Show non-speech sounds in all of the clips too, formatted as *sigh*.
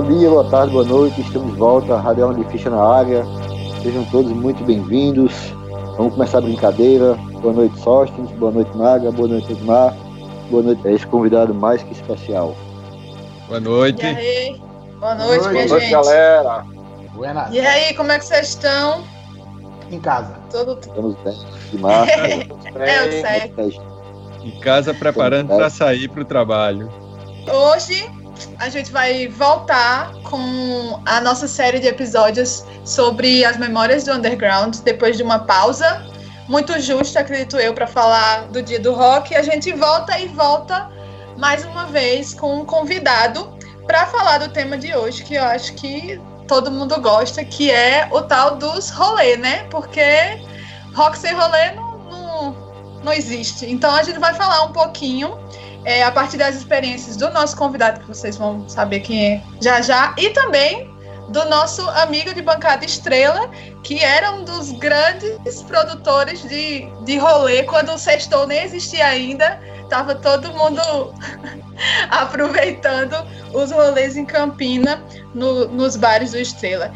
Bom dia, boa tarde, boa noite. Estamos de volta. Rádio de Ficha na área. Sejam todos muito bem-vindos. Vamos começar a brincadeira. Boa noite, Sóstenes. Boa noite, Maga. Boa noite, Edmar. Boa noite a esse convidado mais que especial. Boa noite. E aí? Boa noite, minha Boa noite, gente. galera. Buenas. E aí, como é que vocês estão? Em casa. Tudo Estamos bem. De *laughs* é o certo. Em casa preparando para sair para o trabalho. Hoje a gente vai voltar com a nossa série de episódios sobre as memórias do underground depois de uma pausa muito justa, acredito eu, para falar do dia do rock. A gente volta e volta mais uma vez com um convidado para falar do tema de hoje, que eu acho que todo mundo gosta, que é o tal dos rolê, né? Porque rock sem rolê não, não, não existe. Então a gente vai falar um pouquinho é, a partir das experiências do nosso convidado, que vocês vão saber quem é já já, e também do nosso amigo de bancada Estrela, que era um dos grandes produtores de, de rolê quando o Sextou nem existia ainda. Tava todo mundo *laughs* aproveitando os rolês em Campina, no, nos bares do Estrela.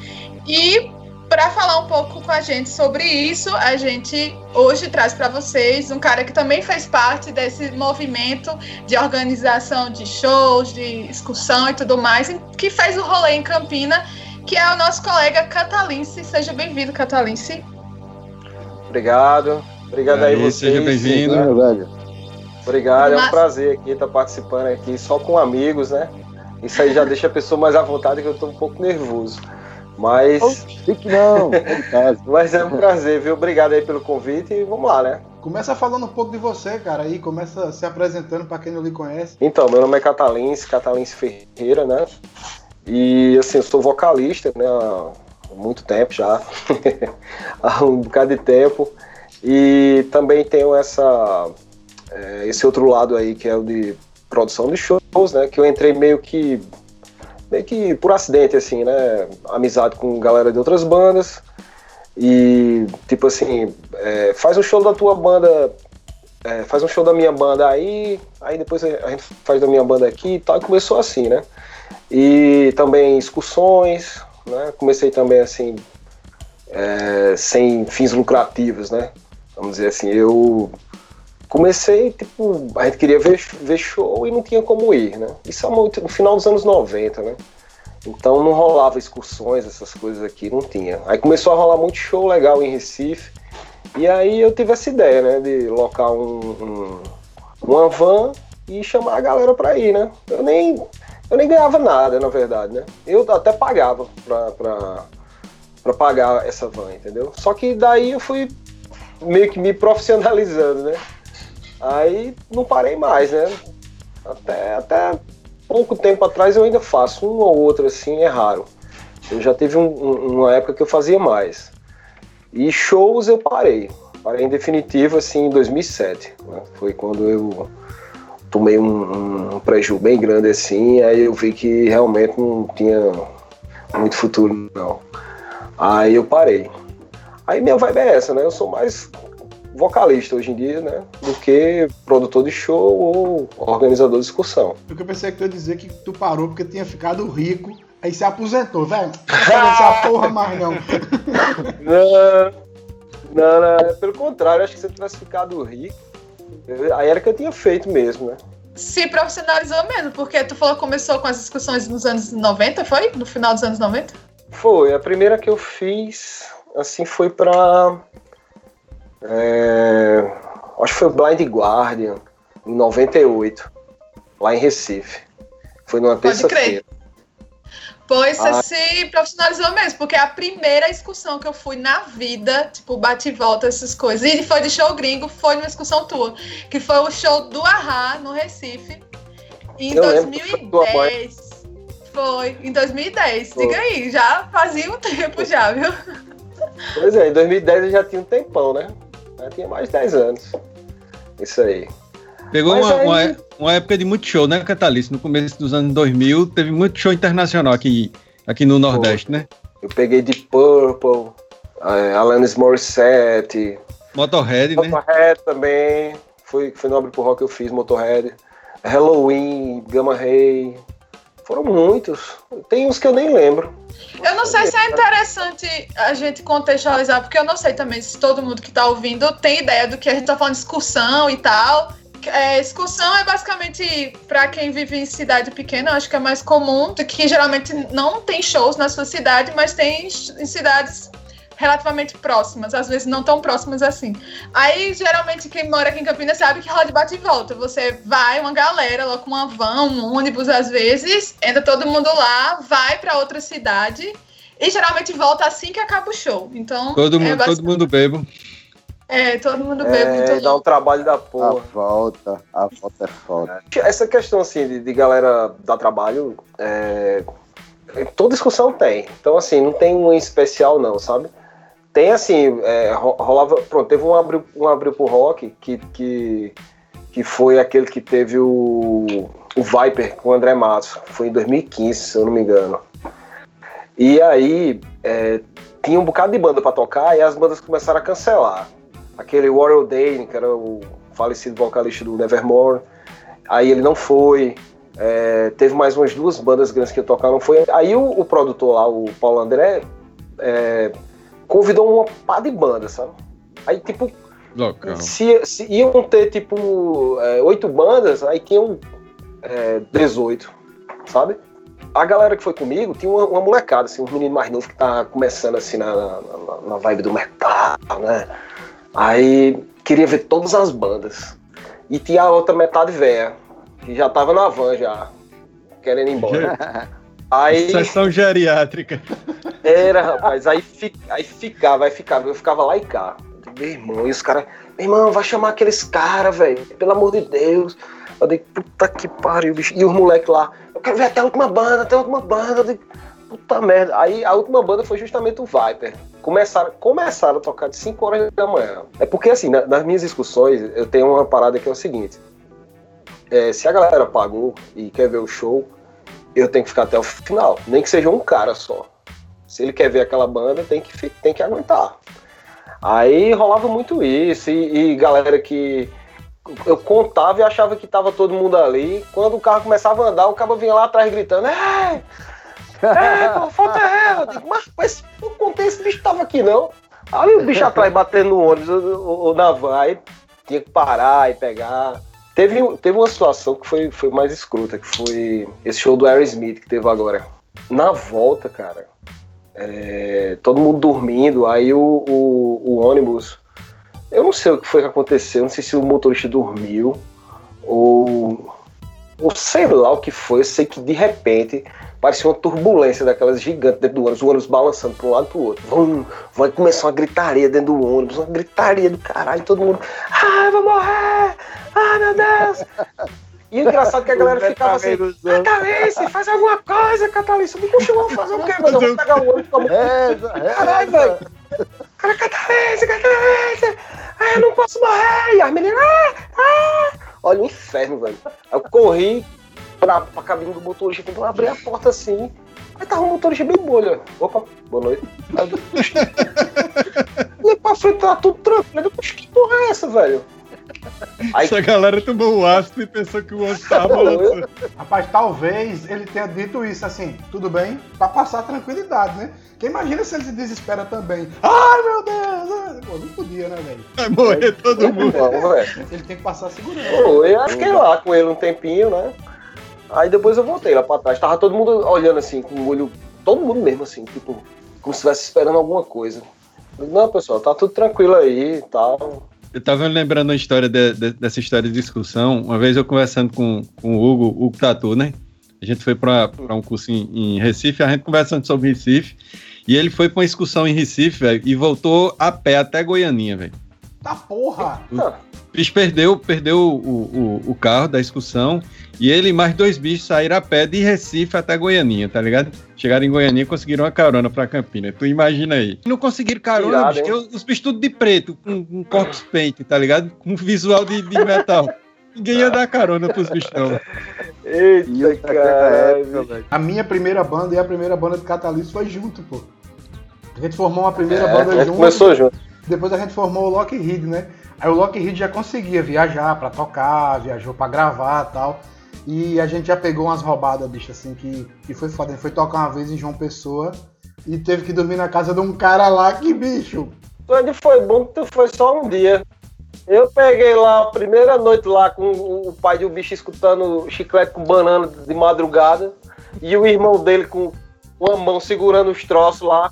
E para falar um pouco com a gente sobre isso, a gente hoje traz para vocês um cara que também fez parte desse movimento de organização de shows, de excursão e tudo mais, que fez o rolê em Campina, que é o nosso colega Catalince. Seja bem-vindo, Catalince. Obrigado. Obrigado aí, Aí, vocês. seja bem-vindo. Meu velho. Obrigado, é um Mas- prazer aqui estar participando aqui só com amigos, né? Isso aí já deixa a pessoa mais à vontade, que eu tô um pouco nervoso. Mas, Fique não, *laughs* é mas é um prazer, viu? Obrigado aí pelo convite e vamos lá, né? Começa falando um pouco de você, cara, aí começa se apresentando pra quem não lhe conhece. Então, meu nome é Catalince, Catalince Ferreira, né? E assim, eu sou vocalista, né? Há muito tempo já. *laughs* há um bocado de tempo. E também tenho essa, é, esse outro lado aí, que é o de produção de shows, né? Que eu entrei meio que meio que por acidente, assim, né? Amizade com galera de outras bandas. E, tipo assim, é, faz um show da tua banda é, faz um show da minha banda aí, aí depois a gente faz da minha banda aqui e tal, e começou assim, né? E também excursões, né? Comecei também assim, é, sem fins lucrativos, né? Vamos dizer assim, eu comecei, tipo, a gente queria ver, ver show e não tinha como ir, né? Isso é muito, no final dos anos 90, né? Então não rolava excursões, essas coisas aqui, não tinha. Aí começou a rolar muito show legal em Recife, e aí eu tive essa ideia, né, de locar um, um- uma van e chamar a galera pra ir, né? Eu nem, eu nem ganhava nada, na verdade, né? Eu até pagava pra, pra, pra pagar essa van, entendeu? Só que daí eu fui meio que me profissionalizando, né? Aí não parei mais, né? Até, até pouco tempo atrás eu ainda faço, um ou outro assim, é raro. Eu já teve um- um- uma época que eu fazia mais. E shows eu parei. Parei em definitivo assim em 2007. né? Foi quando eu tomei um, um prejuízo bem grande assim, aí eu vi que realmente não tinha muito futuro não. Aí eu parei. Aí minha vibe é essa, né? Eu sou mais vocalista hoje em dia, né? Do que produtor de show ou organizador de excursão. Porque eu pensei que tu ia dizer que tu parou porque tinha ficado rico, aí se aposentou, velho. *laughs* Não quero essa porra mais não. Não, não, não, é pelo contrário, acho que se eu tivesse ficado rico, aí era que eu tinha feito mesmo, né? Se profissionalizou mesmo, porque tu falou que começou com as discussões nos anos 90, foi? No final dos anos 90? Foi, a primeira que eu fiz, assim, foi pra. É, acho que foi o Blind Guardian, em 98, lá em Recife. Foi numa Pode terça-feira. Pois você Ah. se profissionalizou mesmo, porque é a primeira excursão que eu fui na vida, tipo, bate e volta, essas coisas. E foi de show gringo, foi numa excursão tua, que foi o show do Ahá, no Recife, em Eu lembro que foi tua mãe. 2010. Foi, em 2010. Foi. Diga aí, já fazia um *laughs* tempo já, viu? Pois é, em 2010 eu já tinha um tempão, né? Tinha mais de 10 anos. Isso aí. Pegou uma, aí- uma, uma época de muito show, né, Catalice? No começo dos anos 2000, teve muito show internacional aqui, aqui no Nordeste, né? Eu peguei Deep Purple, é, Alanis Morissette, Motorhead, né? Motorhead também. Foi, foi no Abre pro Rock eu fiz, Motorhead. Halloween, Gamma Ray. Foram muitos. Tem uns que eu nem lembro. Eu não sei se é interessante a gente contextualizar, porque eu não sei também se todo mundo que tá ouvindo tem ideia do que a gente tá falando de excursão e tal. É, excursão é basicamente para quem vive em cidade pequena, acho que é mais comum, que geralmente não tem shows na sua cidade, mas tem em cidades relativamente próximas, às vezes não tão próximas assim. Aí, geralmente, quem mora aqui em Campinas sabe que rola de bate e volta. Você vai, uma galera, lá com uma van, um ônibus às vezes, entra todo mundo lá, vai para outra cidade e geralmente volta assim que acaba o show. Então, Todo é mundo, basic- todo mundo bebo. É, todo mundo bebe É, dá um trabalho da A porra. volta, a volta é foda. Essa questão assim de, de galera dar trabalho, é, toda discussão tem. Então assim, não tem um em especial não, sabe? Tem assim, é, ro- rolava, pronto, teve um abril, um abril pro rock que, que, que foi aquele que teve o, o Viper com o André Matos, foi em 2015, se eu não me engano. E aí é, tinha um bocado de banda pra tocar e as bandas começaram a cancelar. Aquele Warren Dane, que era o falecido vocalista do Nevermore, aí ele não foi. É, teve mais umas duas bandas grandes que tocaram, foi. Aí o, o produtor lá, o Paulo André, é, convidou uma pá de banda, sabe? Aí, tipo, Local. se, se iam ter, tipo, é, oito bandas, aí tinham é, 18, sabe? A galera que foi comigo tinha uma, uma molecada, assim, um menino mais novo que tá começando, assim, na, na, na vibe do metal, né? Aí queria ver todas as bandas. E tinha a outra metade velha, que já tava na van já, querendo ir embora. *laughs* Aí Sessão geriátrica. Era, rapaz, aí, fi- aí ficava, aí ficava, eu ficava lá e cá. Meu irmão, e os caras, meu irmão, vai chamar aqueles caras, velho, pelo amor de Deus. Eu digo, puta que pariu, bicho. E os moleques lá, eu quero ver até a última banda, até a última banda. Eu puta merda. Aí a última banda foi justamente o Viper. Começaram, começaram a tocar de 5 horas da manhã. É porque, assim, na- nas minhas discussões, eu tenho uma parada que é o seguinte. É, se a galera pagou e quer ver o show, eu tenho que ficar até o final. Nem que seja um cara só. Se ele quer ver aquela banda, tem que, tem que aguentar. Aí rolava muito isso, e, e galera que eu contava e achava que tava todo mundo ali. Quando o carro começava a andar, o cara vinha lá atrás gritando: É! É, falta ela! Eu digo, mas, mas eu contei, esse bicho tava aqui não. Aí o bicho atrás batendo no ônibus ou, na van, aí tinha que parar e pegar. Teve, teve uma situação que foi, foi mais escrota, que foi esse show do Aerosmith que teve agora. Na volta, cara, é, todo mundo dormindo, aí o, o, o ônibus. Eu não sei o que foi que aconteceu, não sei se o motorista dormiu ou. ou sei lá o que foi, eu sei que de repente parecia uma turbulência daquelas gigantes dentro do ônibus, o ônibus balançando para um lado para o outro. Vum, vai começar uma gritaria dentro do ônibus, uma gritaria do caralho, todo mundo. Ai, vou morrer! Ai, meu Deus! E o engraçado é que a galera ficava assim. Catalice, faz alguma coisa, Catalice. "Poxa, eu vou fazer o quê, mano? Eu vou pegar o ônibus como. Reza, reza. Caralho, velho. Cara, Catalice, Catalice. Ah, eu não posso morrer. E as meninas. Ah, ah. Olha o inferno, velho. Eu corri pra, pra cabine do motorista, eu abri a porta assim. Aí tava o motorista bem bolha. Opa, boa noite. Aí "Puxa." Olhei *laughs* pra frente, tá tudo tranquilo. Eu, que porra é essa, velho? Aí Essa galera tomou o ácido e pensou que o ônibus *laughs* tava balançando. Rapaz, talvez ele tenha dito isso assim, tudo bem, pra passar tranquilidade, né? Porque imagina se ele se desespera também. Ai, meu Deus! Pô, não podia, né, velho? Vai morrer todo mundo. Ele tem que passar segurança. Pô, eu fiquei lá com ele um tempinho, né? Aí depois eu voltei lá pra trás. Tava todo mundo olhando assim, com o olho. Todo mundo mesmo, assim, tipo, como se estivesse esperando alguma coisa. Eu, Não, pessoal, tá tudo tranquilo aí e tal. Eu tava lembrando uma história de- de- dessa história de discussão. Uma vez eu conversando com, com o Hugo, o Tatu, né? A gente foi para um curso em, em Recife, a gente conversando sobre Recife. E ele foi pra uma excursão em Recife, velho, e voltou a pé até Goianinha, velho. Tá porra! O bicho perdeu, perdeu o, o, o carro da excursão e ele e mais dois bichos saíram a pé de Recife até Goianinha, tá ligado? Chegaram em Goianinha e conseguiram uma carona pra Campina. Tu imagina aí. Não conseguiram carona, Irado, bicho, os bichos tudo de preto, com, com corpus paint, tá ligado? Com visual de, de metal. Ninguém ia dar carona pros bichos, não. Eita, naquela cara. época. A minha primeira banda e a primeira banda de Catalyst foi junto, pô. A gente formou uma primeira É, banda gente junto. começou junto. Depois a gente formou o Lockheed, né? Aí o Lockheed já conseguia viajar pra tocar, viajou pra gravar tal. E a gente já pegou umas roubadas, bicho, assim, que, que foi foda. A gente foi tocar uma vez em João Pessoa e teve que dormir na casa de um cara lá, que bicho. Onde foi bom que tu foi só um dia. Eu peguei lá a primeira noite lá com o pai do bicho escutando chiclete com banana de madrugada e o irmão dele com uma mão segurando os troços lá.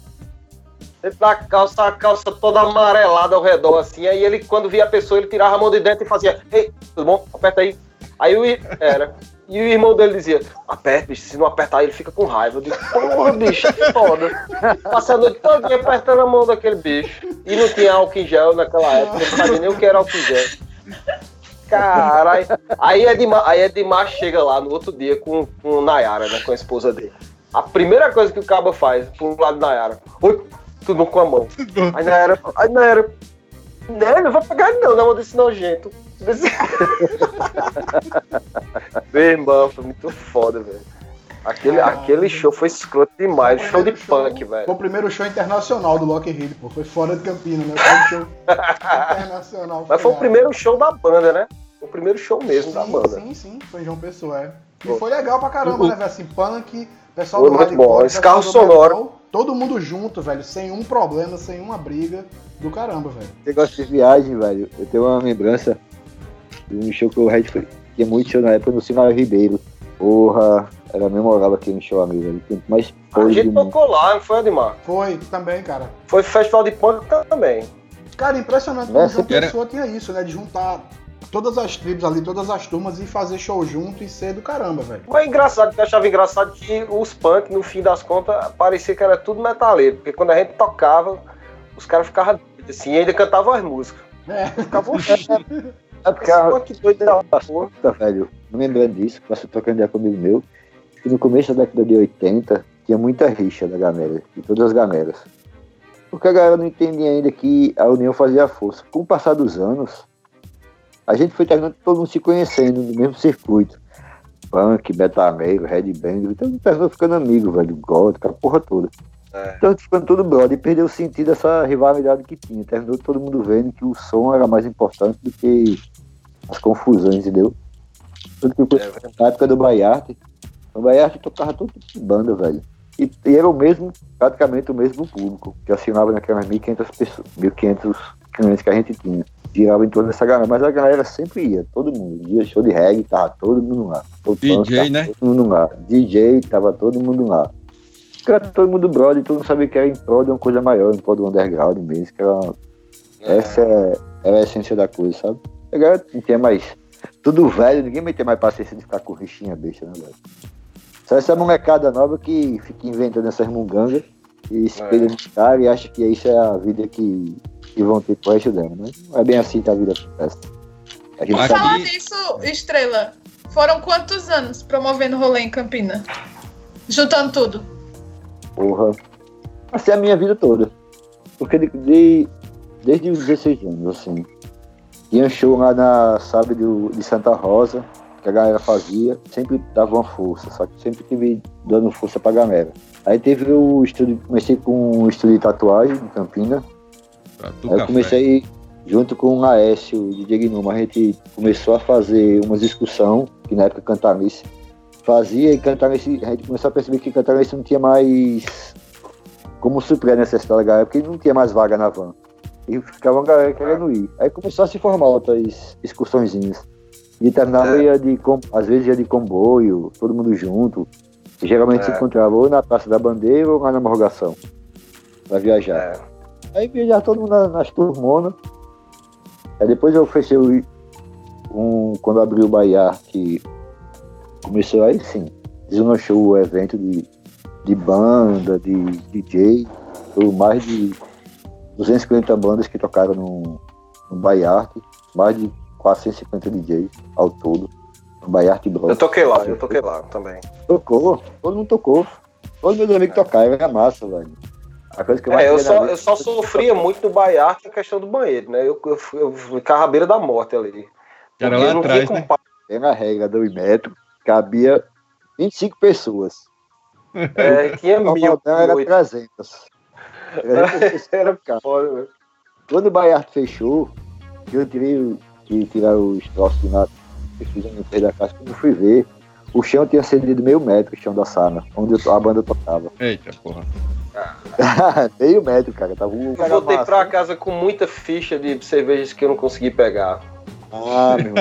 Dentro da calça, a calça toda amarelada ao redor, assim. Aí ele, quando via a pessoa, ele tirava a mão de dentro e fazia: Ei, tudo bom? Aperta aí. Aí o. Era. E o irmão dele dizia: Aperta, bicho, se não apertar, ele fica com raiva. Eu digo: Porra, bicho, que foda. Passei a noite toda apertando a mão daquele bicho. E não tinha álcool em gel naquela época, não sabia nem o que era álcool em gel. Caralho. Aí Edmar, aí Edmar chega lá no outro dia com, com Nayara, né? Com a esposa dele. A primeira coisa que o cabo faz, pro lado da Nayara, oi, tudo bom com a mão. Aí Nayara, aí Nayara, né, não vai pegar não, na mão desse nojento. Desse... *laughs* Meu irmão, foi muito foda, velho. Aquele, aquele show foi escroto demais, show de show- punk, velho. Foi o primeiro show internacional do Lockheed, pô. Foi fora de Campinas, né? Foi um show *laughs* internacional. Mas foi o primeiro show da banda, né? O primeiro show mesmo da Sim, banda. sim, sim. Foi João Pessoa, é. E foi legal pra caramba, né, velho? Assim, punk, pessoal Foi do muito hardcore, bom. Esse pessoal carro sonoro. metal, Todo mundo junto, velho, sem um problema, sem uma briga do caramba, velho. Você gosta de viagem, velho? Eu tenho uma lembrança de um show que o Red foi. Tinha muito show na época no Sinal Ribeiro. Porra, era memorável aquele show ali, velho. Quanto mais A gente tocou lá, não foi, Admar? Foi também, cara. Foi festival de punk também. Cara, impressionante É, como João era- Pessoa tinha isso, né? De juntar todas as tribos ali, todas as turmas e fazer show junto e ser do caramba, velho. Mas engraçado, eu achava engraçado que os punk, no fim das contas, parecia que era tudo metaleiro. Porque quando a gente tocava, os caras ficavam doidos, assim, e ainda cantavam as músicas. É. Ficavam *laughs* É porque esse a- punk doido da. Puta, velho, lembrando disso, passou trocando ideia comigo meu, que no começo da década de 80 tinha muita rixa da galera, de todas as galeras. Porque a galera não entendia ainda que a união fazia força. Com o passar dos anos, a gente foi terminando todo mundo se conhecendo no mesmo circuito. Punk, metaleiro, Red Bang, então terminou ficando amigo, velho, gótico, a porra toda. É. Então ficando tudo brother e perdeu o sentido dessa rivalidade que tinha. Terminou todo mundo vendo que o som era mais importante do que as confusões, entendeu? Tudo que É, na época do Baiarte, o Baiarte tocava todo tipo de banda, velho. E, e era o mesmo, praticamente o mesmo público, que assinava naquelas 1.500 pessoas, 1.500 clientes que a gente tinha. Girava em toda essa galera, mas a galera sempre ia, todo mundo. Dia show de reggae, tava todo mundo lá. Punk, DJ, tava né? Todo mundo lá. DJ, tava todo mundo lá. Era todo mundo brother, todo mundo sabia que era em prol de uma coisa maior, em prol do underground mesmo, que era essa é, era a essência da coisa, sabe? Agora não tinha mais. Tudo velho, ninguém vai ter mais paciência de ficar com rixinha besta, né, velho? Só essa molecada nova que fica inventando essas mungangas e se É. no cara e acha que isso é a vida que, que vão ter pro resto dela, né? Não é bem assim que a vida acontece. A gente Aqui- sabe Falar nisso, Estrela, foram quantos anos promovendo rolê em Campina? Juntando tudo. porra. Assim é a minha vida toda. Porque de, de- desde os 16 anos, assim. Tinha show lá na sabe do, de Santa Rosa, que a galera fazia, sempre dava uma força, só que sempre tive dando força pra galera. Aí teve o estúdio, comecei com o estúdio de tatuagem em Campina. Eu café. comecei junto com o Aécio, o DJ Gnuma, a gente começou a fazer uma discussão, que na época Cantanice fazia, e Cantanice, a gente começou a perceber que Cantanice não tinha mais como suprir a necessidade da galera, porque não tinha mais vaga na van. E ficava uma galera querendo ir. Aí começou a se formar outras excursõezinhas. E terminava É. ia de, com- às vezes ia de comboio, todo mundo junto. E geralmente se É. encontrava ou na Praça da Bandeira ou lá na Morgação, pra viajar. É. Aí viajava todo mundo na- nas turmonas. Aí depois eu fechei o, um, quando abriu o Bahia, que começou aí sim. Deslanchou o evento de, de banda, de DJ. Foi mais de 250 bandas que tocaram no, no Baiarte, mais de 450 DJs ao todo. No Baiarte Bros. Eu toquei lá, eu toquei lá também. Tocou, todo mundo tocou. Todos meus amigos tocaram, era massa, velho. A coisa que eu É, eu só, na vida- eu só sofria muito no Baiar que a questão do banheiro, né? Eu, eu, fui- eu ficava à beira da morte ali. Era Porque lá não atrás, tinha né? como Era a regra do metro, cabia 25 pessoas. É, *laughs* tinha O mil. era oito. 300. 300 *laughs* pessoas Era foda, velho. Quando o Baiarte fechou, eu tirei o- que tirar os troços de nada, eu fiz limpeza da casa, quando eu fui ver, o chão tinha cedido meio metro, o chão da sala, onde a banda tocava. Eita, porra. *laughs* meio metro, cara. Tava um Eu voltei pra casa com muita ficha de cervejas que eu não consegui pegar. Ah, meu.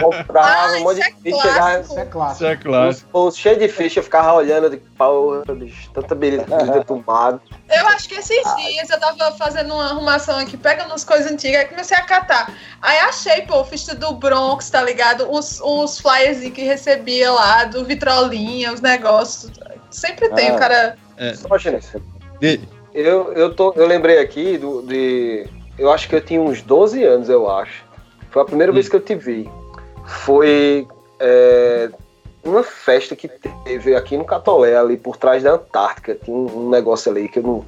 Comprava Ah, um monte isso de é ficha, Isso é Isso clássico. é clássico. os cheio de ficha, eu ficava olhando de porra, bicho, tanta *laughs* beleza tomada. Eu acho que esses dias eu tava fazendo uma arrumação aqui, pegando as coisas antigas, aí comecei a catar. Aí achei, pô, ficha do Bronx, tá ligado? Os, os flyers que recebia lá, do Vitrolinha, os negócios. Sempre tem, Ah. o cara. Só, gente, De- eu, eu, tô, eu lembrei aqui do, de. Eu acho que eu tinha uns 12 anos, eu acho. Foi a primeira Hum. vez que eu te vi. Foi é, uma festa que teve aqui no Catolé, ali por trás da Antártica. Tinha um, um negócio ali que eu não.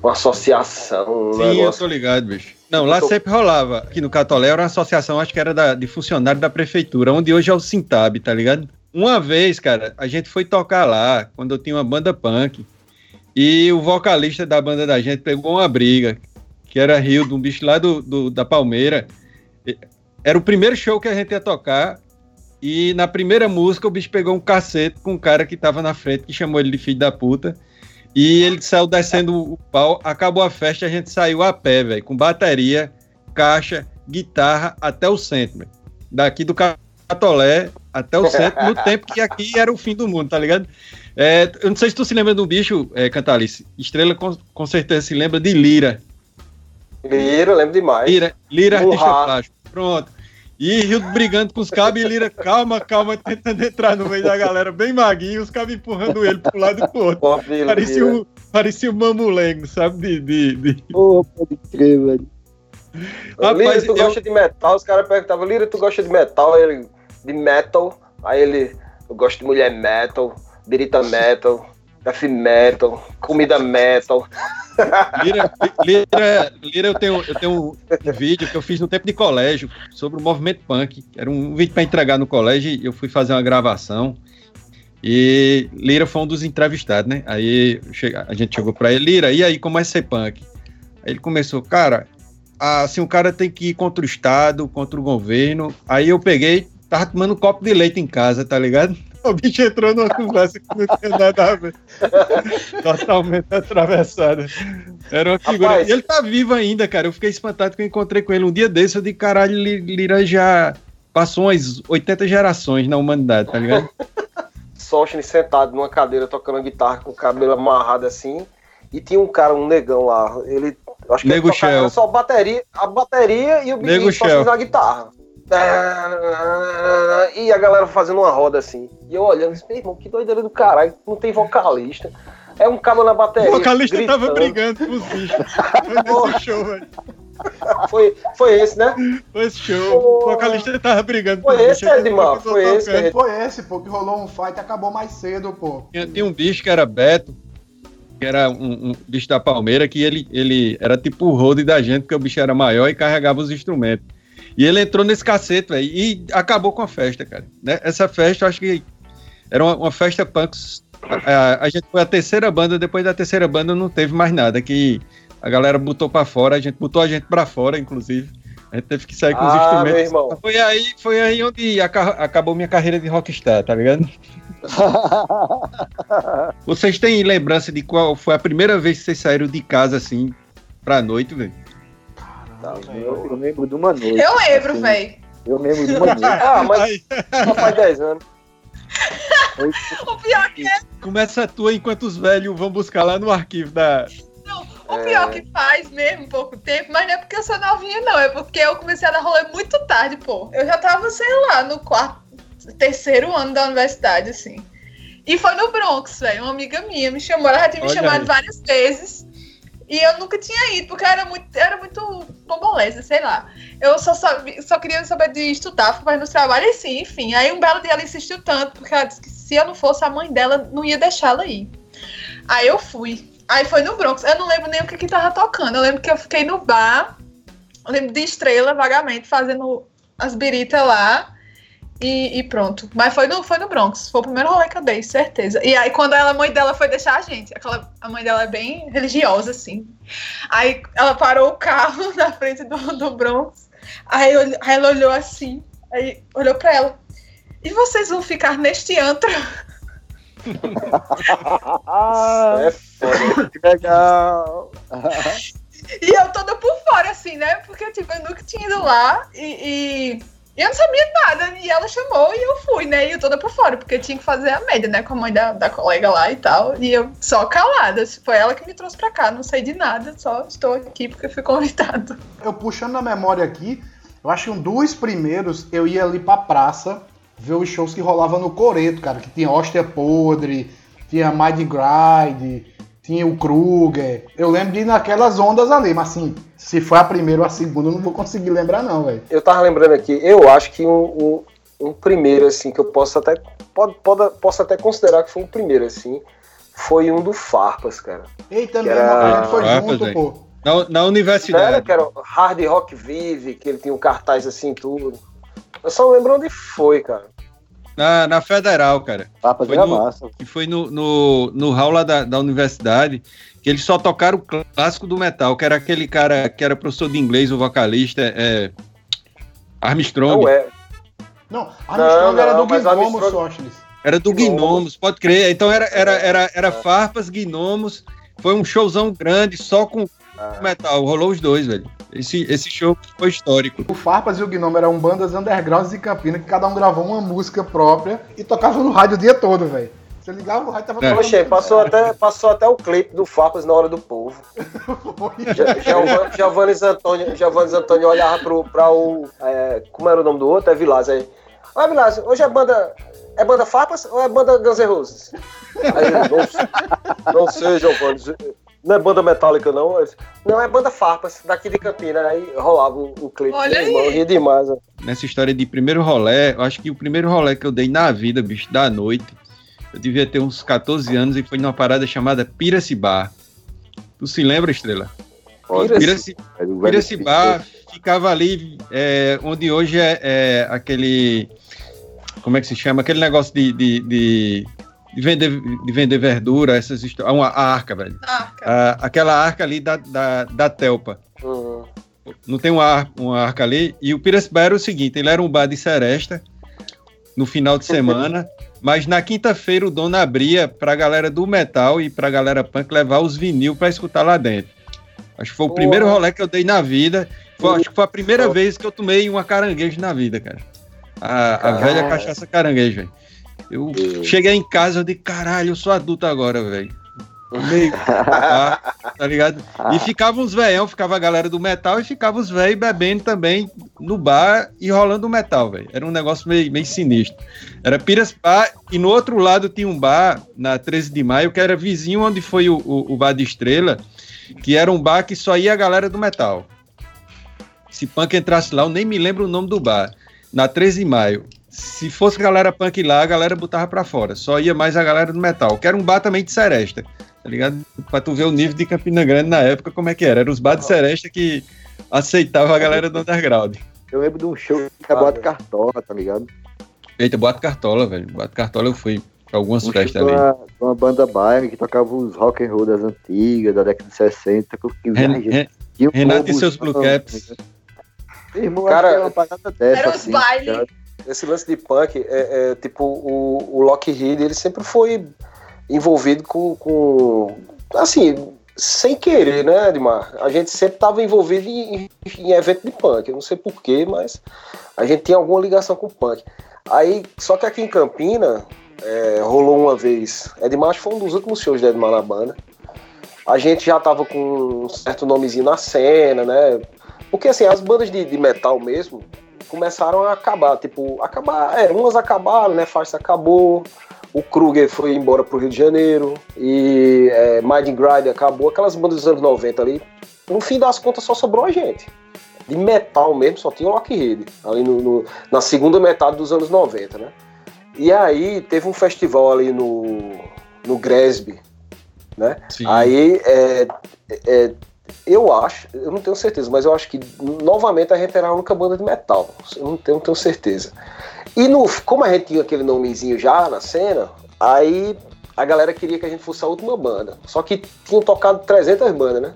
Uma associação, um Sim, eu negócio. tô ligado, bicho. Não, lá Eu tô- sempre rolava. Aqui no Catolé era uma associação, acho que era da, de funcionário da prefeitura, onde hoje é o Sintab, tá ligado? Uma vez, cara, a gente foi tocar lá, quando eu tinha uma banda punk, e o vocalista da banda da gente pegou uma briga, que era Rio, de um bicho lá do, do- da Palmeira. Era o primeiro show que a gente ia tocar, e na primeira música o bicho pegou um cacete com um cara que tava na frente, que chamou ele de filho da puta. E ele saiu descendo o pau, acabou a festa, a gente saiu a pé, velho, com bateria, caixa, guitarra até o centro, velho. Daqui do Catolé até o centro, no *laughs* tempo que aqui era o fim do mundo, tá ligado? É, eu não sei se tu se lembra de um bicho, é, Cantalice. Estrela com, com certeza se lembra de Lira. Lira, eu lembro demais. Lira, Lira artista plástico. Pronto. E Rio brigando com os cabos e Lira, calma, calma, tentando entrar no meio da galera, bem maguinho, os cabos empurrando ele pro lado e pro outro. Pobre Parecia Lira. um, parecia um mamulengo, sabe? De, de, de- Pô, pode crer, velho. Rapaz, Lira, tu eu- gosta de metal? Os caras perguntavam, Lira, tu gosta de metal? Aí ele, de metal. Aí ele, eu gosto de mulher metal, birita metal, death metal, comida metal. *laughs* Lira, Lira, Lira, eu tenho, eu tenho um, vídeo que eu fiz no tempo de colégio sobre o movimento punk. Era um vídeo para entregar no colégio e eu fui fazer uma gravação. E Lira foi um dos entrevistados, né? Aí a gente chegou para ele, Lira, e aí como é ser punk? Aí ele começou, cara, assim, o cara tem que ir contra o Estado, contra o governo. Aí eu peguei, tava tomando um copo de leite em casa, tá ligado? *laughs* O bicho entrou numa conversa que não tinha nada a ver. *laughs* Totalmente atravessada. Era uma figura. Rapaz. E ele tá vivo ainda, cara. Eu fiquei espantado que eu encontrei com ele um dia desse. Eu de caralho, Li- Lira já passou umas 80 gerações na humanidade, tá ligado? *laughs* Sóstenes sentado numa cadeira tocando guitarra com o cabelo amarrado assim. E tinha um cara, um negão lá. Ele. Acho que Nego ele só bateria, a bateria e o Nego Shell. na guitarra. E a galera fazendo uma roda assim. E eu olhando, disse, meu irmão, que doideira do caralho, não tem vocalista. É um cabo na bateria. O vocalista tava gritando. brigando com os bichos. Foi nesse show, velho. Foi, foi esse, né? Foi esse show. O vocalista tava brigando com Foi os esse, bichos. Edmar, foi esse Foi esse, pô, que rolou um fight e acabou mais cedo, pô. Tinha, tinha um bicho que era Beto, que era um, um bicho da Palmeira, que ele, ele era tipo o road da gente, porque o bicho era maior e carregava os instrumentos. E ele entrou nesse cacete, velho, e acabou com a festa, cara. Né? Essa festa, eu acho que era uma, uma festa punk. A, a- gente foi a terceira banda, depois da terceira banda não teve mais nada, que a galera botou pra fora, a gente botou a gente pra fora, inclusive. A gente teve que sair com os Ah, instrumentos. meu irmão. Foi aí, foi aí onde aca- acabou minha carreira de rockstar, tá ligado? *laughs* Vocês têm lembrança de qual foi a primeira vez que vocês saíram de casa assim pra noite, velho? Tá, Eu, eu lembro de uma noite. Eu lembro, assim, velho. Eu lembro de uma *laughs* noite. Ah, mas só faz 10 anos. *laughs* Foi- O pior que começa a tua enquanto os velhos vão buscar lá no arquivo da. O pior que faz mesmo pouco tempo, mas não é porque eu sou novinha, não. É porque eu comecei a dar rolê muito tarde, pô. Eu já tava, sei lá, no quarto, terceiro ano da universidade, assim. E foi no Bronx, velho. Uma amiga minha me chamou, ela já tinha me Olha chamado aí. várias vezes. E eu nunca tinha ido, porque eu era muito, era muito bomboleza, sei lá. Eu só, sabia, só queria saber de estudar, fui fazer nos trabalhos, e sim, enfim. Aí um belo dia ela insistiu tanto, porque ela disse que se eu não fosse, a mãe dela não ia deixá-la ir. Aí eu fui. Aí foi no Bronx. Eu não lembro nem o que que tava tocando. Eu lembro que eu fiquei no bar. Eu lembro de estrela, vagamente, fazendo as biritas lá. E, e pronto. Mas foi no, foi no Bronx. Foi o primeiro rolê que eu dei, certeza. E aí, quando ela, a mãe dela foi deixar a gente, aquela, a mãe dela é bem religiosa, assim. Aí ela parou o carro *laughs* na frente do, do Bronx. Aí, aí ela olhou assim. Aí olhou pra ela. E vocês vão ficar neste antro? é foda. Que legal. *laughs* E eu toda por fora, assim, né? Porque, tipo, eu nunca tinha ido lá e, e eu não sabia nada. E ela chamou e eu fui, né? E eu toda por fora, porque eu tinha que fazer a média, né? Com a mãe da, da colega lá e tal. E eu só calada. Foi ela que me trouxe pra cá, não sei de nada, só estou aqui porque fui *laughs* convidado. Eu puxando a memória aqui, eu acho que um dos primeiros eu ia ali pra praça ver os shows que rolavam no Coreto, cara, que tinha Hóstia Podre, tinha Mind Grind, tinha o Kruger. Eu lembro de ir naquelas ondas ali, mas assim, se foi a primeira ou a segunda, eu não vou conseguir lembrar, não, velho. Eu tava lembrando aqui, eu acho que um, um, um, primeiro, assim, que eu posso até. Pode, pode, posso até considerar que foi um primeiro, assim, foi um do Farpas, cara. Eita, mesmo, era... a gente foi Farpas, junto, pô. Na, na universidade. Era, que era Hard Rock Vive, que ele tinha um cartaz assim, tudo. Eu só não lembro onde foi, cara. Na, na Federal, cara. Papas foi era no, massa. Que foi no, no, no hall lá da, da universidade, que eles só tocaram o clássico do metal, que era aquele cara que era professor de inglês, o vocalista, é. Armstrong. Não é. Não, Armstrong Não, era do Gnomos, Armstrong-. Era do Gnomos. Gnomos, pode crer. Então era, era, era, era Farpas, Gnomos. Foi um showzão grande, só com Ah, metal. Rolou os dois, velho. Esse, esse show foi histórico. O Farpas e o Gnome eram bandas undergrounds de Campina que cada um gravou uma música própria e tocava no rádio o dia todo, velho. Você ligava o rádio tava É. Poxa, passou até, passou até o clipe do Farpas na hora do povo. *laughs* Giovanni- Antônio, Giovannis Antônio olhava pro, pra o. é, como era o nome do outro? É Vilaz aí. Olha, Vilaz, hoje é banda. É banda Farpas ou é banda Guns N' Roses? Aí não, não sei, Giovanni. Não é banda metálica, não. Disse, Não, é banda Farpas, daqui de Campina. Aí rolava o, o clipe. Olha irmão, aí. ria demais. ó. Nessa história de primeiro rolé, eu acho que o primeiro rolé que eu dei na vida, bicho, da noite, eu devia ter uns 14 anos e foi numa parada chamada Piracibar. Tu se lembra, Estrela? Piraci, velho Piracibar ficava ali é, onde hoje é, é aquele. Como é que se chama? Aquele negócio de, de, de, de vender, de vender verdura, essas histórias. Uma arca, velho. Ah. Ah, aquela arca ali da, da, da Telpa. Uhum. Não tem uma, ar- uma arca ali. E o Piracibá era o seguinte: ele era um bar de seresta no final de semana. Mas na quinta-feira o dono abria pra galera do metal e pra galera punk levar os vinil pra escutar lá dentro. Acho que foi o primeiro rolê que eu dei na vida. Foi- acho que foi a primeira vez que eu tomei uma caranguejo na vida, cara. A, a velha cachaça caranguejo, velho. Eu Deus. cheguei em casa, eu disse, caralho, eu sou adulto agora, velho. Meio, tá, *laughs* tá ligado? E ficava uns velhão, ficava a galera do metal e ficava os velhos bebendo também no bar e rolando o metal, velho. Era um negócio meio, meio sinistro. Era Piracicaba e no outro lado tinha um bar, na 13 de maio, que era vizinho onde foi o, o, o bar de Estrela, que era um bar que só ia a galera do metal. Se punk entrasse lá, eu nem me lembro o nome do bar. Na 13 de maio. Se fosse galera punk lá, a galera botava pra fora. Só ia mais a galera do metal. Que era um bar também de seresta. Tá ligado? Pra tu ver o nível de Campina Grande na época, como é que era. Era os bar de seresta que aceitavam a galera do underground. Eu lembro de um show que era Boate Cartola, tá ligado? Eita, Boate Cartola, velho. Boate Cartola eu fui pra algumas Um festas ali. uma, uma banda baile que tocava os rock and roll das antigas, da década de 60. Que Ren- viajando. Ren- um Renato e seus Blue Caps. Meu irmão, Cara, era uma parada dessa. Era os assim, baile. cara. Esse lance de punk, é, é, tipo, o, o Lockheed, ele sempre foi envolvido com, com. Assim, sem querer, né, Edmar? A gente sempre estava envolvido em, em evento de punk. Eu não sei porquê, mas a gente tinha alguma ligação com punk. Aí, só que aqui em Campina, é, rolou uma vez. Edmar foi um dos últimos shows de Edmar na banda. A gente já tava com um certo nomezinho na cena, né? Porque assim, as bandas de, de metal mesmo começaram a acabar. Tipo, acabar. É, umas acabaram, né? Faixa acabou. O Kruger foi embora pro Rio de Janeiro. E é, Mind Grind acabou. Aquelas bandas dos anos 90 ali. No fim das contas, só sobrou a gente. De metal mesmo, só tinha o Lockheed. Ali no, no- na segunda metade dos anos 90, né? E aí teve um festival ali no, no Gresby, né? Sim. Aí é, é, eu acho, eu não tenho certeza, mas eu acho que novamente a gente era a única banda de metal. Eu não tenho, tenho certeza. E no, como a gente tinha aquele nomezinho já na cena, aí a galera queria que a gente fosse a última banda. Só que tinham tocado 300 bandas, né?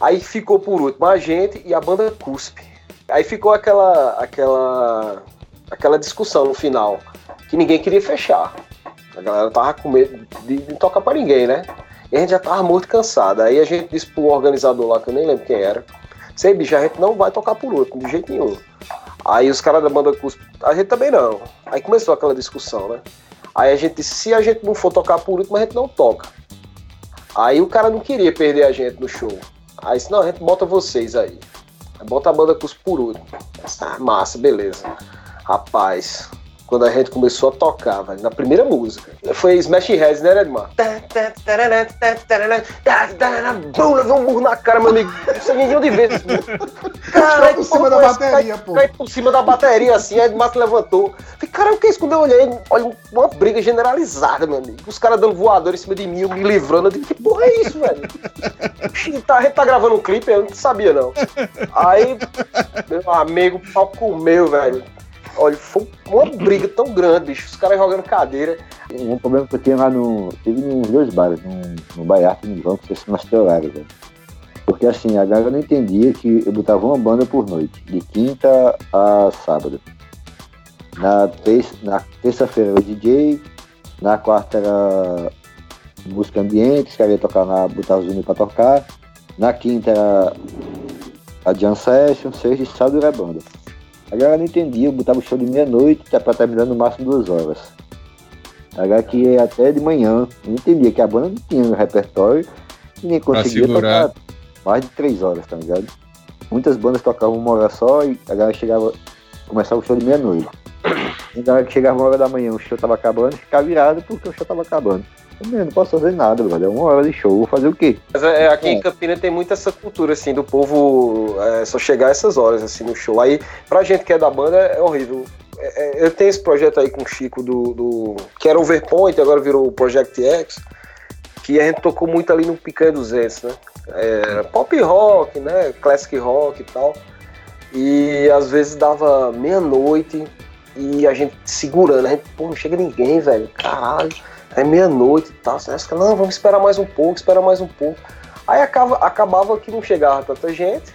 Aí ficou por último a gente e a banda Cuspe. Aí ficou aquela aquela aquela discussão no final. que ninguém queria fechar. A galera tava com medo de, de tocar pra ninguém, né? E a gente já tava muito cansado. Aí a gente disse pro organizador lá, que eu nem lembro quem era, sei, bicho, a gente não vai tocar por último, de jeito nenhum. Aí os caras da banda Cuspe, a gente também não. Aí começou aquela discussão, né? Aí a gente disse, se a gente não for tocar por último, a gente não toca. Aí o cara não queria perder a gente no show. Aí disse, não, a gente bota vocês aí. Bota a banda Cuspe por último. Ah, massa, beleza. Rapaz, quando a gente começou a tocar, velho, na primeira música. Foi Smash Heads, né, Edmar? Bum, levou um burro na cara, meu amigo. Isso ninguém de vez. Cara, por cima da bateria, pô. Cai por cima da bateria, assim, aí Edmar se levantou. Falei, cara, o que é isso? Quando eu olhei, olha, uma briga generalizada, meu amigo. Os caras dando voador em cima de mim, eu me livrando. Eu digo, que porra é isso, velho? Tá, a gente tá gravando um clipe, eu não sabia, não. Aí, meu amigo, o pau comeu, velho. Olha, foi uma briga tão grande, bicho. Os caras jogando cadeira. Um problema que eu tinha lá no. Teve nos dois bares, no, no Baiarte e no João, que foi horário, velho. Porque assim, a galera não entendia que eu botava uma banda por noite, de quinta a sábado. Na, terça, na terça-feira era o DJ, na quarta era música ambiente, os caras iam tocar na, botar os pra tocar. Na quinta era a Jam Session, sexta e sábado era banda. A galera não entendia, eu botava o show de meia-noite tá pra terminar no máximo duas horas. A galera que ia até de manhã, não entendia que a banda não tinha repertório e nem conseguia tocar mais de três horas, tá ligado? Muitas bandas tocavam uma hora só e a galera chegava, começava o show de meia-noite. E a galera que chegava uma hora da manhã, o show tava acabando, ficava virado porque o show tava acabando. Eu não posso fazer nada, velho. É uma hora de show, vou fazer o quê? Mas é, aqui é. em Campina tem muita essa cultura, assim, do povo é, só chegar essas horas, assim, no show. Aí, pra gente que é da banda, é horrível. É, é eu tenho esse projeto aí com o Chico do, do. que era Overpoint, agora virou o Project X. Que a gente tocou muito ali no Picanha 200, né? É, pop rock, né? Classic rock e tal. E às vezes dava meia-noite e a gente segurando, a gente, pô, não chega ninguém, velho. Caralho é meia-noite e tal. Você fica, não, vamos esperar mais um pouco, espera mais um pouco. Aí acaba, acabava que não chegava tanta gente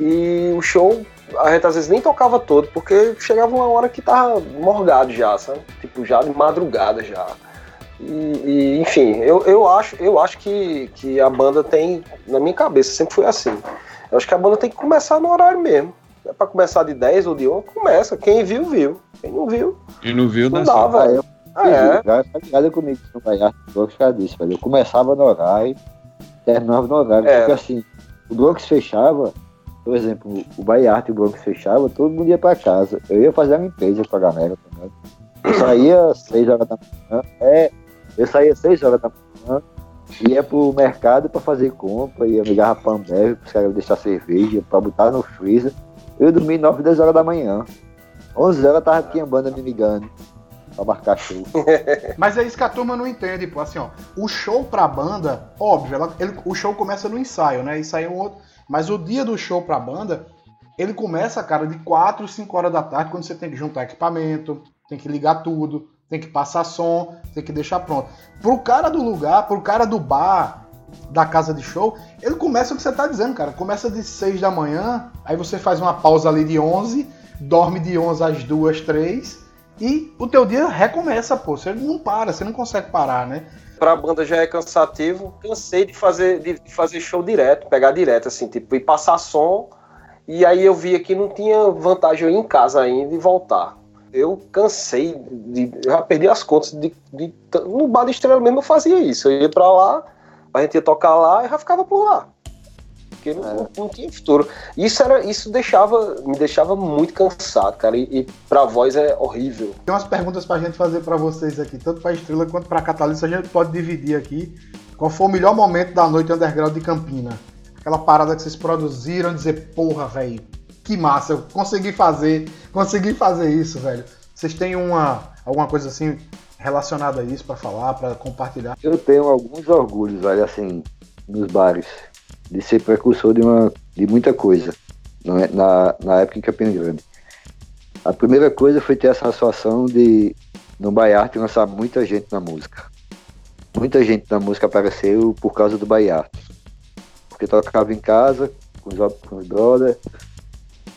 e o show a gente às vezes nem tocava todo, porque chegava uma hora que tava morgado já, sabe? Tipo, já de madrugada já. E, e, enfim, eu, eu acho, eu acho que, que a banda tem, na minha cabeça, sempre foi assim. Eu acho que a banda tem que começar no horário mesmo. É pra começar de 10 ou de 11, começa. Quem viu, viu. Quem não viu. E não viu, não dá, velho. Ah, é? Já tá ligado comigo no Baiarte Bronx por disso, velho. Eu começava no horário, terminava no horário. É. Porque assim, o Bronx fechava, por exemplo, o Baiarte e o Bronx fechava, todo mundo ia pra casa. Eu ia fazer a limpeza com a galera também. Eu saía às 6 horas da manhã, é, eu saía às 6 horas da manhã, ia pro mercado pra fazer compra, ia me pra Ambev, pros caras deixar cerveja, pra botar no freezer. Eu dormi 9, 10 horas da manhã. 11 horas tava aqui em banda me ligando pra marcar show. *laughs* Mas é isso que a turma não entende, pô. Assim, ó, o show pra banda, óbvio, ela, ele, o show começa no ensaio, né? Isso aí é um outro. Mas o dia do show pra banda, ele começa, cara, de 4, 5 horas da tarde, quando você tem que juntar equipamento, tem que ligar tudo, tem que passar som, tem que deixar pronto. Pro cara do lugar, pro cara do bar, da casa de show, ele começa o que você tá dizendo, cara. Começa de 6 da manhã, aí você faz uma pausa ali de 11, dorme de 11 às 2, 3, e o teu dia recomeça, pô. Você não para, você não consegue parar, né? Pra banda já é cansativo. Cansei de fazer, de fazer show direto, pegar direto, assim, tipo, e passar som. E aí eu via que não tinha vantagem eu ir em casa ainda e voltar. Eu cansei, de, eu já perdi as contas de, de, no bar de estrela mesmo eu fazia isso. Eu ia pra lá, a gente ia tocar lá e já ficava por lá porque não, é. não, tinha futuro. Isso era, isso deixava, me deixava muito cansado, cara. E, e pra voz é horrível. Tem umas perguntas pra gente fazer para vocês aqui, tanto pra Estrela quanto pra Catalista. A gente pode dividir aqui. Qual foi o melhor momento da noite underground de Campina? Aquela parada que vocês produziram, dizer, porra, velho, que massa, eu consegui fazer, consegui fazer isso, velho. Vocês têm uma alguma coisa assim relacionada a isso para falar, para compartilhar? Eu tenho alguns orgulhos, velho, assim, nos bares de ser precursor de, uma, de muita coisa é? na, na época em Campina Grande. A primeira coisa foi ter a satisfação de, no Baiarte, lançar muita gente na música. Muita gente na música apareceu por causa do Baiarte. Porque tocava em casa, com os, com os brothers,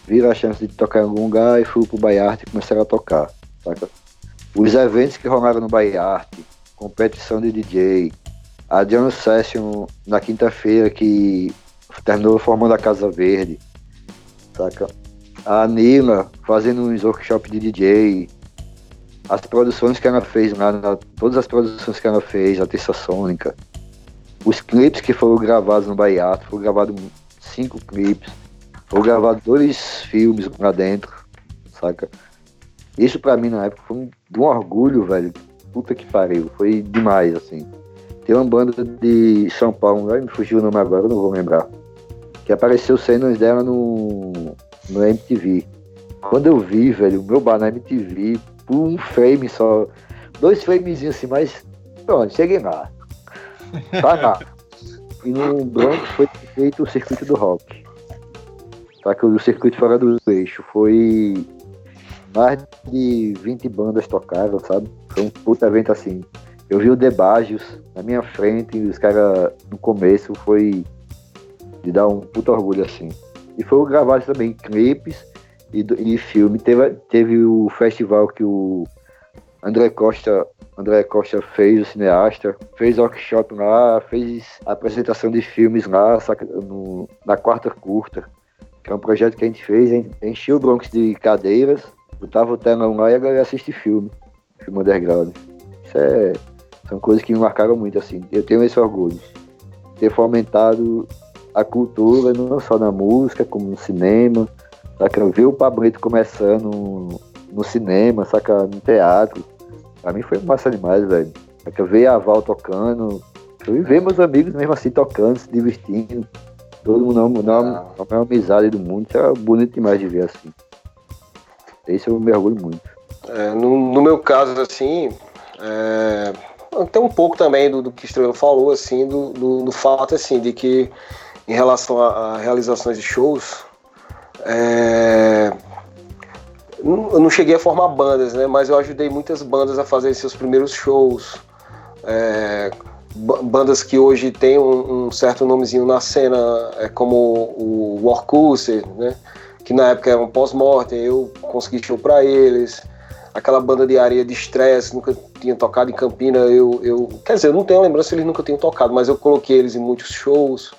viram a chance de tocar em algum lugar e fui pro Baiarte e começaram a tocar. Saca? os eventos que rolaram no Bahia Arte, competição de DJ, a Jam Session na quinta-feira que terminou formando a Casa Verde, saca? A Nila fazendo uns workshops de DJ, as produções que ela fez lá, na, todas as produções que ela fez, a Terça Sônica, os clipes que foram gravados no Bahia Arte, foram gravados cinco clipes, foram gravados dois filmes lá dentro, saca? Isso pra mim na época foi um, um orgulho, velho. Puta que pariu. Foi demais, assim. Tem uma banda de São Paulo, me fugiu o nome agora, eu não vou lembrar. Que apareceu cenas dela no, no MTV. Quando eu vi, velho, o meu bar na MTV, por um frame só, dois framezinhos assim, mas pronto, cheguei lá. Tá lá. E no Bronx foi feito o circuito do rock. Tá que o circuito fora do eixo foi mais de 20 bandas tocaram, sabe? Foi um puta evento assim. Eu vi o Debagios na minha frente e os caras no começo foi de dar um puta orgulho assim. E foram gravados também clipes e, e filme. Teve, teve o festival que o André Costa, André Costa fez, o cineasta, fez workshop lá, fez apresentação de filmes lá, no, na quarta curta, que é um projeto que a gente fez, encheu o Bronx de cadeiras botava o telão lá e a galera assiste filme, filme underground. Isso é, são coisas que me marcaram muito, assim. Eu tenho esse orgulho. Ter fomentado a cultura, não só na música, como no cinema. Saca? Ver o Pablito começando no cinema, saca? No teatro. Pra mim foi massa demais, velho. Saca? Ver a Val tocando. Eu ver meus amigos mesmo assim tocando, se divertindo. Todo mundo dá uma, uma, uma amizade do mundo. Isso é bonito demais de ver assim. Isso eu me orgulho muito. É, no, no, meu caso, assim, é, tem um pouco também do, do que o Estrela falou, assim, do, do, do, fato, assim, de que em relação a, a realizações de shows, é, eu não cheguei a formar bandas, né? Mas eu ajudei muitas bandas a fazer seus primeiros shows. É, bandas que hoje têm um, um, certo nomezinho na cena, é como o Warcuse, né? que na época era um pós-mortem, eu consegui show para eles. Aquela banda de areia de estresse, nunca tinha tocado em Campina, eu, eu. Quer dizer, eu não tenho lembrança eles nunca tinham tocado, mas eu coloquei eles em muitos shows.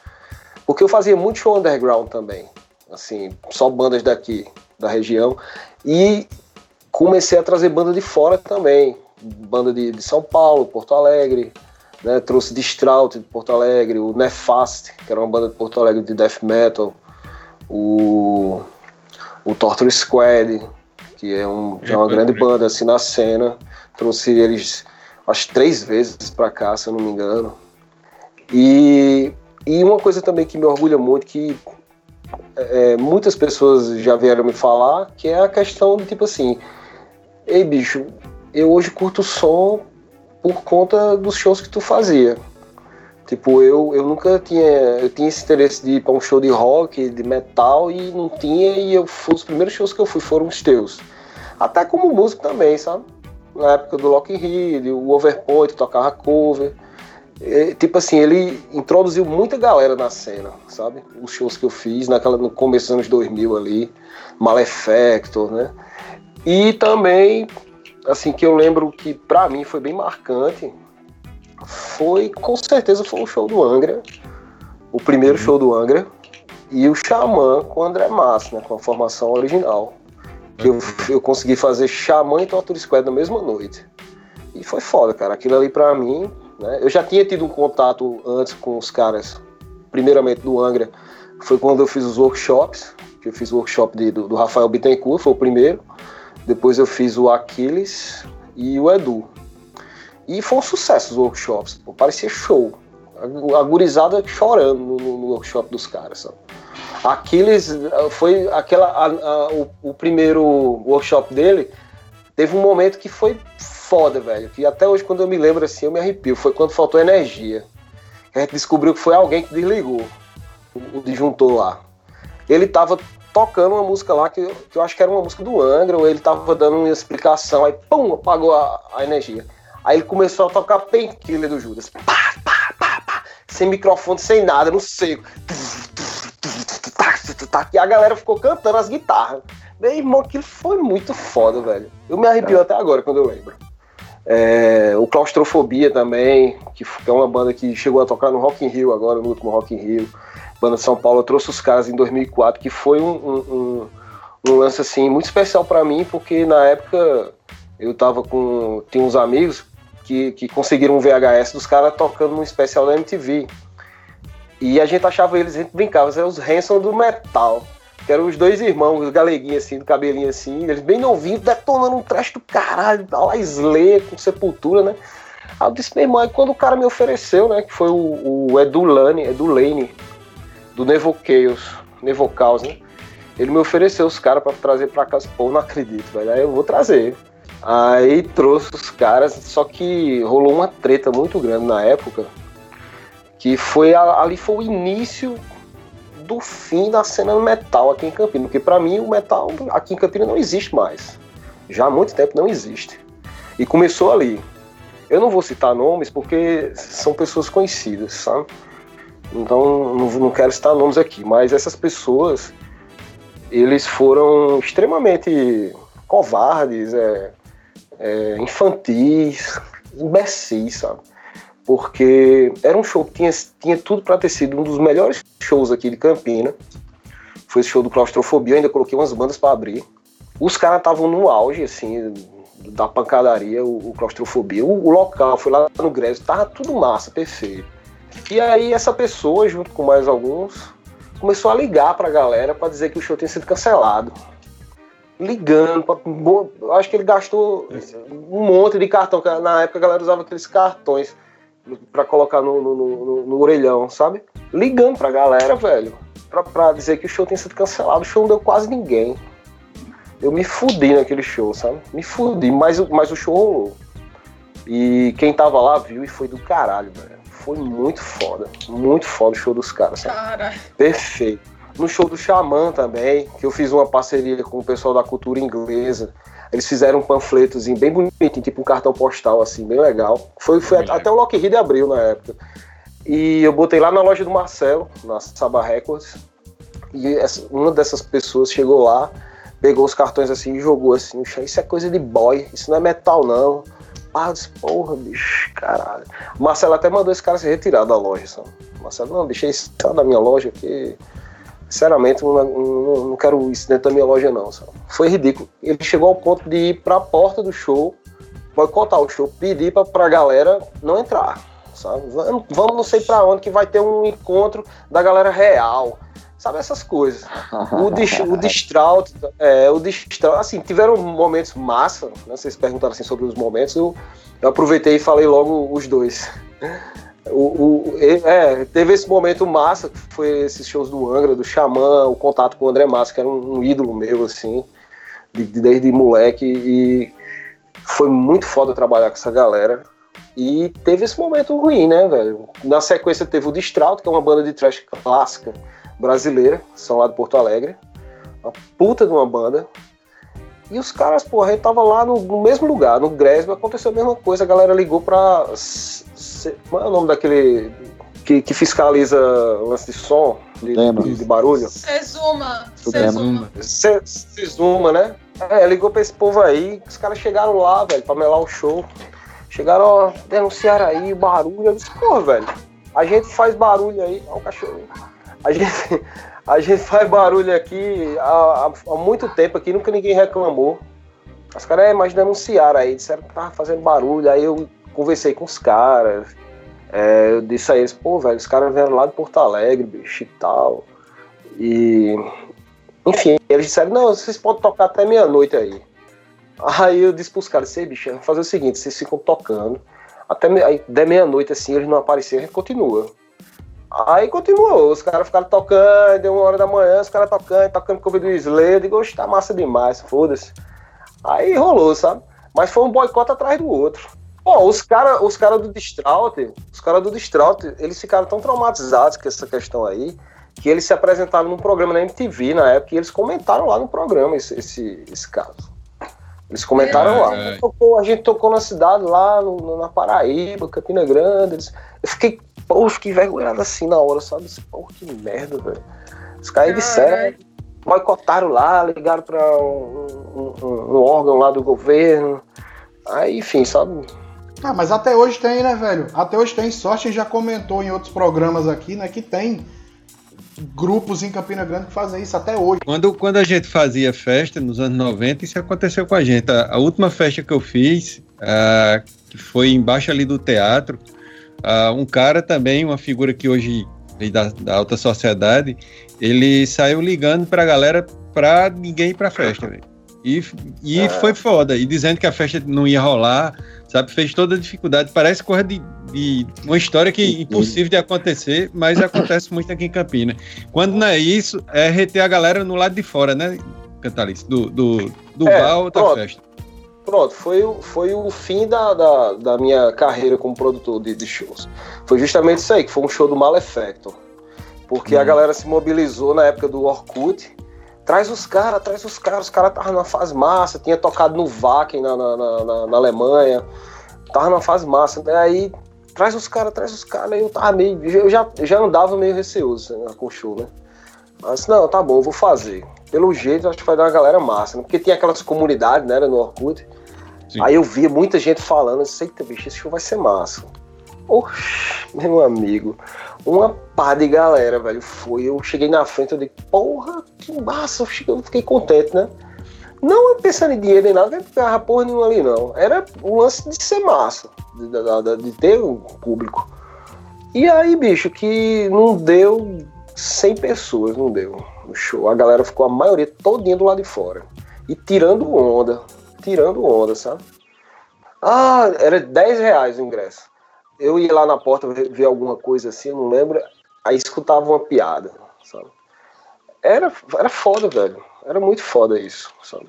Porque eu fazia muito show underground também. Assim, só bandas daqui, da região. E comecei a trazer banda de fora também. Banda de, de São Paulo, Porto Alegre. Né? Trouxe Strout de Porto Alegre, o Nefast, que era uma banda de Porto Alegre de death metal. O o Torture Squad, que é, um, é uma grande banda assim na cena. Trouxe eles acho três vezes para cá, se eu não me engano. E, e uma coisa também que me orgulha muito, que é, muitas pessoas já vieram me falar, que é a questão de tipo assim, ei bicho, eu hoje curto som por conta dos shows que tu fazia. Tipo, eu, eu nunca tinha. Eu tinha esse interesse de ir pra um show de rock, de metal, e não tinha, e eu os primeiros shows que eu fui foram os teus. Até como músico também, sabe? Na época do Lock in o Overpoint tocava cover. E, tipo assim, ele introduziu muita galera na cena, sabe? Os shows que eu fiz naquela, no começo dos anos 2000 ali, Malefactor, né? E também, assim, que eu lembro que pra mim foi bem marcante, foi, com certeza, foi um show do Angra. O primeiro uhum. show do Angra. E o Xamã com o André Massa, né? Com a formação original. Que eu, eu consegui fazer Xamã e Torture Squad na mesma noite. E foi foda, cara. Aquilo ali pra mim, né? Eu já tinha tido um contato antes com os caras, primeiramente do Angra. Foi quando eu fiz os workshops. Que eu fiz o workshop de, do, do Rafael Bittencourt, foi o primeiro. Depois eu fiz o Aquiles e o Edu. E foi um sucesso os workshops, pô, parecia show. A, gurizada chorando no, no, workshop dos caras, sabe? Aquiles foi aquela. A, a, o, o, primeiro workshop dele teve um momento que foi foda, velho. Que até hoje, quando eu me lembro assim, eu me arrepio. Foi quando faltou energia. A gente descobriu que foi alguém que desligou o, o disjuntor lá. Ele tava tocando uma música lá que, que eu acho que era uma música do Angra, ou ele tava dando uma explicação, aí pum, apagou a, a energia. Aí ele começou a tocar Painkiller do Judas. Pá, pá, pá, sem microfone, sem nada, no seco. E a galera ficou cantando as guitarras. Meu irmão, aquilo foi muito foda, velho. Eu me arrepio é. até agora quando eu lembro. É, o Claustrofobia também, que é uma banda que chegou a tocar no Rock in Rio agora, no último Rock in Rio. Banda de São Paulo, eu trouxe os caras em 2004, que foi um, um, um, um lance assim muito especial para mim, porque na época eu tava com. Tinha uns amigos que, que conseguiram um VHS dos caras tocando num especial da MTV. E a gente achava eles, a gente brincava, eram os Hanson do metal que eram os dois irmãos, os galeguinhos assim, do cabelinho assim, eles bem novinhos, detonando um trash do caralho, tá lá Slayer com sepultura, né? Aí eu disse, meu irmão, aí quando o cara me ofereceu, né, que foi o, o Edu Lane, Edu Lane, do Nevo Chaos, Nevo Chaos, né? Ele me ofereceu os caras para trazer pra casa. Pô, não acredito, velho. Aí eu vou trazer. Aí trouxe os caras, só que rolou uma treta muito grande na época. Que foi ali foi o início do fim da cena metal aqui em Campinas, porque para mim o metal aqui em Campinas não existe mais. Já há muito tempo não existe. E começou ali. Eu não vou citar nomes porque são pessoas conhecidas, sabe? Então não, não quero citar nomes aqui, mas essas pessoas eles foram extremamente covardes, é, é, infantis, imbecis, sabe? Porque era um show que tinha, tinha tudo para ter sido um dos melhores shows aqui de Campina. Foi esse show do Claustrofobia, eu ainda coloquei umas bandas para abrir. Os caras estavam no auge, assim, da pancadaria, o, o Claustrofobia. O, o, local foi lá no Grésio, tava tudo massa, perfeito. E aí essa pessoa, junto com mais alguns, começou a ligar pra galera para dizer que o show tinha sido cancelado. Ligando, pra, acho que ele gastou um monte de cartão, na época a galera usava aqueles cartões para colocar no, no, no, no, orelhão, sabe? Ligando pra galera, velho, pra, pra dizer que o show tem sido cancelado. O show não deu quase ninguém. Eu me fudi naquele show, sabe? Me fudi, mas, mas o show rolou. E quem tava lá viu e foi do caralho, velho. Foi muito foda. Muito foda o show dos caras, sabe? Caralho. Perfeito. No show do Xamã também, que eu fiz uma parceria com o pessoal da cultura inglesa. Eles fizeram um panfletozinho bem bonitinho, tipo um cartão postal, assim, bem legal. Foi, foi até o Lockheed abriu na época. E eu botei lá na loja do Marcelo, na Saba Records. E essa, uma dessas pessoas chegou lá, pegou os cartões assim e jogou assim Isso é coisa de boy, isso não é metal, não. Ah, eu disse, porra, bicho, caralho. O Marcelo até mandou esse cara se retirar da loja, sabe? Marcelo, não, deixei esse cara na minha loja aqui Sinceramente, não, não, não, quero isso dentro da minha loja, não. Sabe? Foi ridículo. Ele chegou ao ponto de ir para a porta do show, boicotar o show, pedir para a galera não entrar. Sabe? Vamos, vamos não sei para onde, que vai ter um encontro da galera real. Sabe essas coisas. O, dist, o Distraut, é, o Distraut, assim, tiveram momentos massa, né? Vocês perguntaram assim sobre os momentos, eu, eu aproveitei e falei logo os dois. O, o, é, teve esse momento massa, que foi esses shows do Angra, do Xamã, o contato com o André Massa, que era um, um ídolo meu, assim, de, desde moleque, e foi muito foda trabalhar com essa galera. E teve esse momento ruim, né, velho? Na sequência teve o Distrauto, que é uma banda de trash clássica brasileira, são lá de Porto Alegre. Uma puta de uma banda. E os caras, porra, eu tava lá no, no mesmo lugar, no Gresby, aconteceu a mesma coisa, a galera ligou pra qual é o nome daquele que, que fiscaliza lance de som, de, de, de barulho? Sezuma. Sezuma. Sezuma, né? É, ligou pra esse povo aí, os caras chegaram lá, velho, pra melar o show. Chegaram, ó, denunciaram aí barulho. Eu disse, pô, velho, a gente faz barulho aí. Ó, o cachorro. A gente, a gente *laughs* faz barulho aqui há, há muito tempo aqui, nunca ninguém reclamou. Os caras, é, mas denunciaram aí, disseram que tava fazendo barulho. Aí eu conversei com os caras. É, eu disse a eles, pô, velho, os caras vieram lá de Porto Alegre, bicho e tal. E. Enfim, eles disseram, não, vocês podem tocar até meia-noite aí. Aí eu disse pros caras, sei, bicho, vamos fazer o seguinte, vocês ficam tocando. Até meia-noite, assim, eles não apareceram, a gente continua. Aí continuou, os caras ficaram tocando, deu uma hora da manhã, os caras tocando, tocando cover do Slayer, eu digo, tá massa demais, foda-se. Aí rolou, sabe? Mas foi um boicote atrás do outro. Pô, os caras os cara do Distraut, os caras do Distraut, eles ficaram tão traumatizados com essa questão aí, que eles se apresentaram num programa na MTV na época e eles comentaram lá no programa esse, esse, esse caso. Eles comentaram é, lá. É. Tocou, a gente tocou na cidade lá, no, na Paraíba, Campina Grande. Eles, eu fiquei, pô, fiquei envergonhado assim na hora, sabe? Pô, que merda, velho. Os caras disseram, boicotaram lá, ligaram para um, um, um, órgão lá do governo Aí, enfim, sabe? Ah, mas até hoje tem, né, velho? Até hoje tem. Sorte já comentou em outros programas aqui, né, que tem grupos em Campina Grande que fazem isso até hoje. Quando, quando a gente fazia festa nos anos 90, isso aconteceu com a gente. A, a última festa que eu fiz, uh, que foi embaixo ali do teatro, uh, um cara também, uma figura que hoje da, da alta sociedade, ele saiu ligando pra galera pra ninguém ir pra festa. E, e ah. foi foda. E dizendo que a festa não ia rolar, sabe? Fez toda a dificuldade. Parece coisa de, de uma história que é impossível de acontecer, mas acontece muito aqui em Campina. Quando não é isso, é reter a galera no lado de fora, né, Cantalice? Do, do, do é, bar da festa. Pronto, foi, foi o fim da, da, da minha carreira como produtor de, de, shows. Foi justamente isso aí, que foi um show do Malefactor. Porque hum. a galera se mobilizou na época do Orkut Traz os caras, traz os caras. Os caras estavam numa fase massa, tinha tocado no Wacken na, na, na, na, Alemanha. Tava numa fase massa. Né? Aí, traz os caras, traz os caras. Aí eu tava meio. Eu já, já andava meio receoso né, com o show, né? Mas não, tá bom, vou fazer. Pelo jeito, acho que vai dar uma galera massa, né? Porque tinha aquelas comunidades, né, no Orkut. Sim. Aí eu via muita gente falando, eita, bicho, esse show vai ser massa. Oxi, meu amigo uma pá de galera, velho. Foi, eu cheguei na frente, eu disse, porra, que massa, eu fiquei contente, né? Não pensando em dinheiro nem nada, não ficava porra nenhuma ali, não. Era o lance de ser massa, de, de, de ter um público. E aí, bicho, que não deu 100 pessoas, não deu no show. A galera ficou a maioria todinha do lado de fora. E tirando onda, tirando onda, sabe? Ah, era 10 reais o ingresso eu ia lá na porta ver, alguma coisa assim, não lembro, aí escutava uma piada, sabe? Era, era foda, velho. Era muito foda isso, sabe?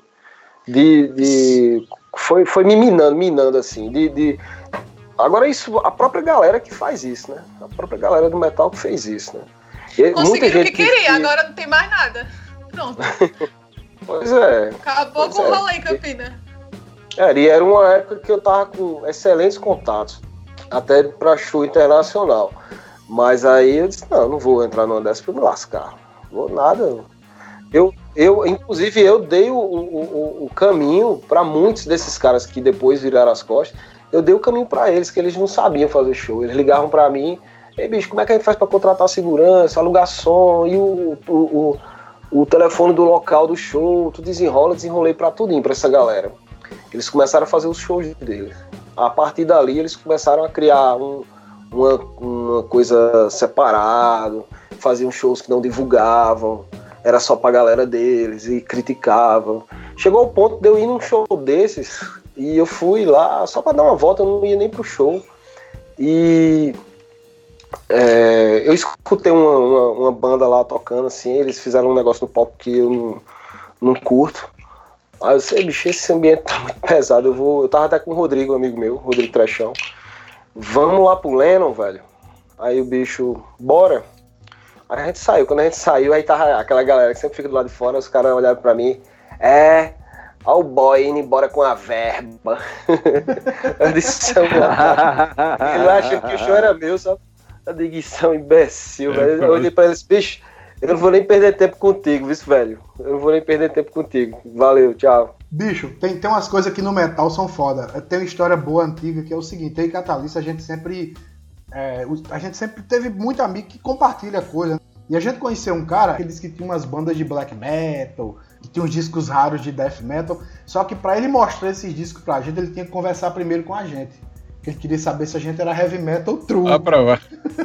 De, de foi, foi me minando, minando assim, de, de agora isso a própria galera que faz isso, né? A própria galera do metal que fez isso, né? E Conseguiram o que queria, que... agora não tem mais nada. Pronto. *laughs* pois é. Acabou pois com o é. rolê em Campina. É, e era uma época que eu tava com excelentes contatos até para show internacional. Mas aí eu disse, não, não vou entrar numa dessa para me lascar. Vou nada. Eu, eu, inclusive, eu dei o, o, o caminho para muitos desses caras que depois viraram as costas. Eu dei o caminho para eles, que eles não sabiam fazer show. Eles ligavam para mim, ei bicho, como é que a gente faz para contratar segurança, alugar som e o, o, o, o telefone do local do show? Tu desenrola, desenrolei para tudinho, para essa galera. Eles começaram a fazer os shows deles a partir dali eles começaram a criar um, uma, uma coisa separado, faziam shows que não divulgavam, era só pra galera deles e criticavam. Chegou ao ponto de eu ir num show desses e eu fui lá só para dar uma volta, eu não ia nem pro show. E é, eu escutei uma, uma, uma, banda lá tocando assim, eles fizeram um negócio no palco que eu não, não curto. Aí eu sei, bicho, esse ambiente tá muito pesado. Eu vou. Eu tava até com o Rodrigo, um amigo meu, Rodrigo Trechão. Vamos lá pro Lennon, velho. Aí o bicho, bora. Aí a gente saiu. Quando a gente saiu, aí tava aquela galera que sempre fica do lado de fora, os caras olharam pra mim. É, Ó o boy indo embora com a verba. *laughs* eu disse, ele *laughs* acha que o show era meu, só a digição imbecil, é, velho. Eu olhei pra eles, bicho, eu não vou nem perder tempo contigo, viu, velho? Eu não vou nem perder tempo contigo. Valeu, tchau. Bicho, tem, tem umas coisas que no metal são foda. Tem uma história boa antiga que é o seguinte: eu e Catalista, a gente sempre. É, a gente sempre teve muito amigo que compartilha coisa. E a gente conheceu um cara que disse que tinha umas bandas de black metal, que tinha uns discos raros de death metal. Só que para ele mostrar esses discos pra gente, ele tinha que conversar primeiro com a gente. Ele queria saber se a gente era heavy metal true. A prova.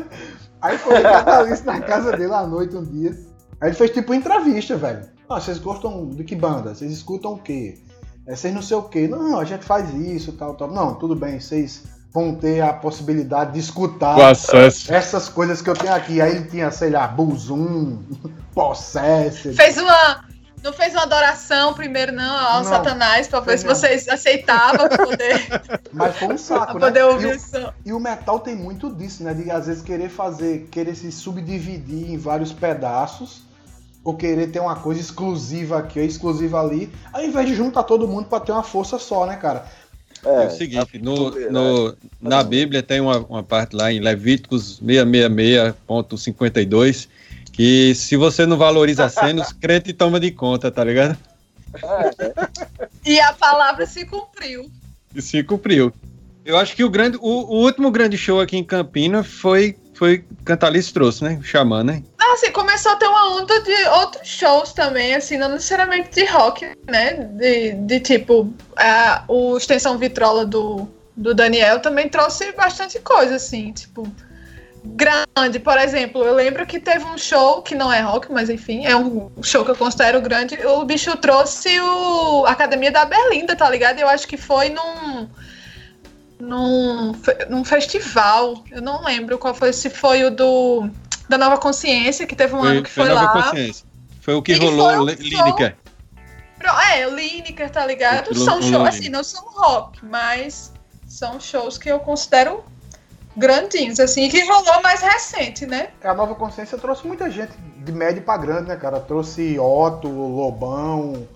*laughs* Aí foi Catalista na casa dele à noite um dia. Aí ele fez tipo entrevista, velho. Ah, vocês gostam de que banda? Vocês escutam o quê? É, vocês não sei o quê. Não, a gente faz isso, tal, tal. Não, tudo bem, vocês vão ter a possibilidade de escutar essas coisas que eu tenho aqui. Aí ele tinha, sei lá, Buzum, *laughs* Possessor. Fez uma não fez uma adoração primeiro, não, ao não, Satanás, pra ver se vocês aceitavam poder. *laughs* Mas foi um *laughs* saco, né? Poder ouvir e, o, e o metal tem muito disso, né? De às vezes querer fazer, querer se subdividir em vários pedaços, ou querer ter uma coisa exclusiva aqui ou exclusiva ali, ao invés de juntar todo mundo para ter uma força só, né, cara? É, é o seguinte, no, no, na Bíblia tem uma, uma parte lá em Levíticos 666.52 que se você não valoriza a cena, os crentes tomam de conta, tá ligado? E a palavra se cumpriu. E se cumpriu. Eu acho que o, grande, o, o último grande show aqui em Campina foi, foi Cantalice trouxe, né? O Xamã, né? Ah, assim, começou a ter uma onda de outros shows também, assim, não necessariamente de rock, né? De, de tipo, a, o Extensão Vitrola do, do Daniel também trouxe bastante coisa, assim, tipo, grande. Por exemplo, eu lembro que teve um show que não é rock, mas enfim, é um show que eu considero grande. O bicho trouxe o Academia da Berlinda, tá ligado? Eu acho que foi num num, num festival. Eu não lembro qual foi, se foi o do da Nova Consciência, que teve um foi, ano que foi, foi lá. Consciência. Foi o que e rolou Lineker. É, Lineker, tá ligado? São shows, assim, não são rock, mas são shows que eu considero grandinhos, assim, que rolou mais recente, né? A Nova Consciência trouxe muita gente de médio pra grande, né, cara? Trouxe Otto, Lobão.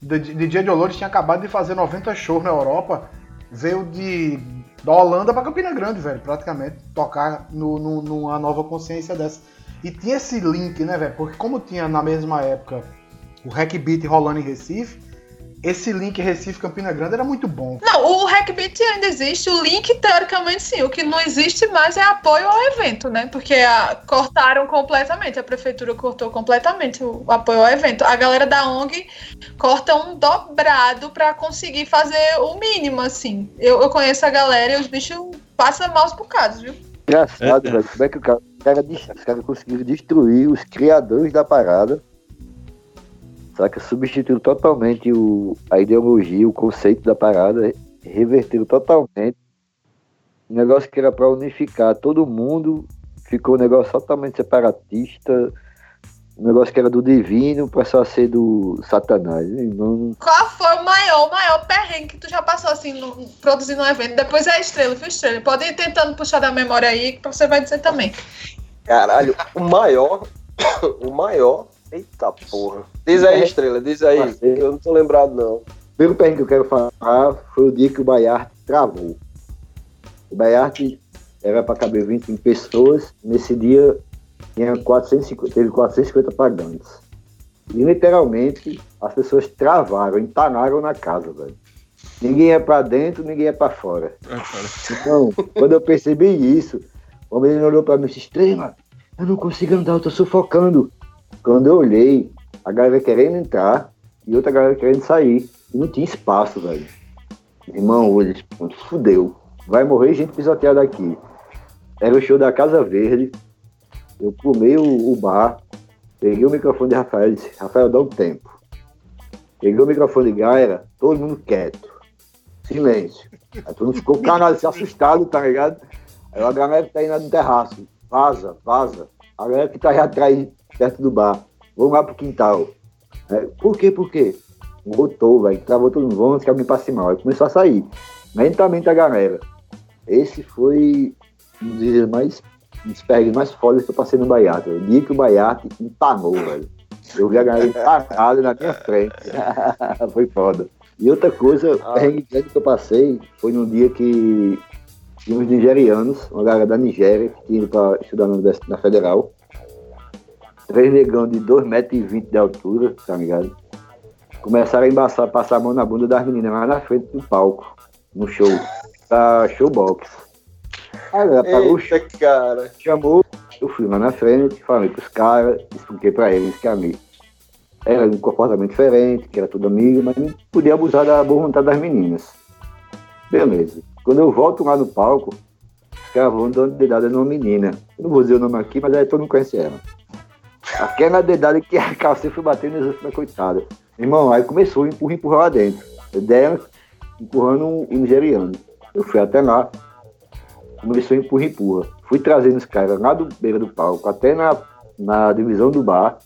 DJ de Olores tinha acabado de fazer 90 shows na Europa veio de da Holanda para Campina Grande, velho, praticamente, tocar no, no, numa nova consciência dessa. E tinha esse link, né, velho? Porque como tinha na mesma época o Hack Beat rolando em Recife, esse link Recife Campina Grande era muito bom. Não, o Hackbeat ainda existe, o link teoricamente sim. O que não existe mais é apoio ao evento, né? Porque a, cortaram completamente, a prefeitura cortou completamente o, o, apoio ao evento. A galera da ONG corta um dobrado para conseguir fazer o mínimo, assim. Eu, eu conheço a galera e os bichos passam maus bocados, viu? Engraçado, é. velho. Como é que o cara, o cara, os caras conseguiram destruir os criadores da parada Saca? Substituiu totalmente o, a ideologia, o conceito da parada, reverteu totalmente. Um negócio que era para unificar todo mundo, ficou um negócio totalmente separatista. Um negócio que era do divino passou a ser do satanás. Não... Qual foi o maior, o maior perrengue que tu já passou assim, no, produzindo um evento? Depois é a estrela, foi estrela. Pode ir tentando puxar da memória aí, que você vai dizer também. Caralho, o maior, *coughs* o maior Eita porra. Diz aí, Estrela, diz aí. Eu não tô lembrado, não. O primeiro perrengue que eu quero falar foi o dia que o Baiarte travou. O Baiarte era para caber 25 pessoas. Nesse dia tinha 450, teve 450 pagantes. E literalmente as pessoas travaram, entanaram na casa, velho. Ninguém ia para dentro, ninguém ia para fora. Então, quando eu percebi isso, o menino olhou para mim e disse: Estrela, eu não consigo andar, eu tô sufocando. Quando eu olhei, a galera querendo entrar e outra galera querendo sair. Não tinha espaço, velho. Irmão, tipo, fudeu. Vai morrer gente pisoteada aqui. Era o show da Casa Verde. Eu pulei o, o bar, peguei o microfone de Rafael e disse, Rafael, dá um tempo. Peguei o microfone de Gaira, todo mundo quieto. Silêncio. Aí todo mundo ficou *laughs* se assustado, tá ligado? Aí a galera que tá indo no terraço, vaza, vaza. A galera que tá aí atrás perto do bar. Vamos lá pro quintal. É, por quê? Por quê? Botou, velho. Travou todo mundo. Vamos que alguém passe mal. Aí começou a sair. Lentamente a galera. Esse foi um dos dias mais. Um dos mais fodas que eu passei no Baiate. O dia que o Baiate empanou, velho. Eu vi a galera empanada na minha frente. *laughs* foi foda. E outra coisa, ah. perrengue que eu passei foi no dia que tinha uns nigerianos, uma galera da Nigéria, que tinha ido para estudar na, na Federal três negão de 2,20 metros de altura, tá ligado? Começaram a embaçar, passar a mão na bunda das meninas lá na frente do palco, no show, *laughs* da showbox. Aí ela parou, Eita, cara. chamou, eu fui lá na frente, falei com os caras, expliquei pra eles que a mim era um comportamento diferente, que era tudo amigo, mas não podia abusar da boa vontade das meninas. Beleza. Quando eu volto lá no palco, os caras vão dando dedada numa menina. Eu não vou dizer o nome aqui, mas aí todo mundo conhece ela. Aquela dedada que a calcinha foi batendo nas últimas coitada. Irmão, aí começou, empurra, empurra lá dentro. Ideia empurrando o um nigeriano. Eu fui até lá, começou a empurra, empurra. Fui trazendo os caras lá do beira do palco, até na, na divisão do bar,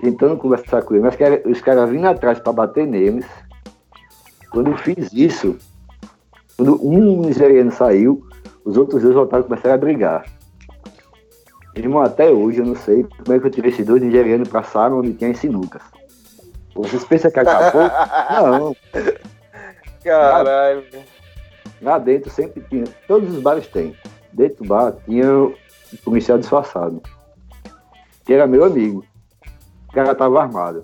tentando conversar com eles. Mas os caras vindo atrás para bater neles. Quando eu fiz isso, quando um nigeriano saiu, os outros dois voltaram e começaram a brigar. Irmão, até hoje eu não sei como é que eu tirei esses dois nigerianos pra sala onde tinha sinucas. Vocês pensam que acabou? *laughs* não. Caralho. Lá, lá dentro sempre tinha, todos os bares têm. Dentro do bar tinha um policial disfarçado. Que era meu amigo. O cara tava armado.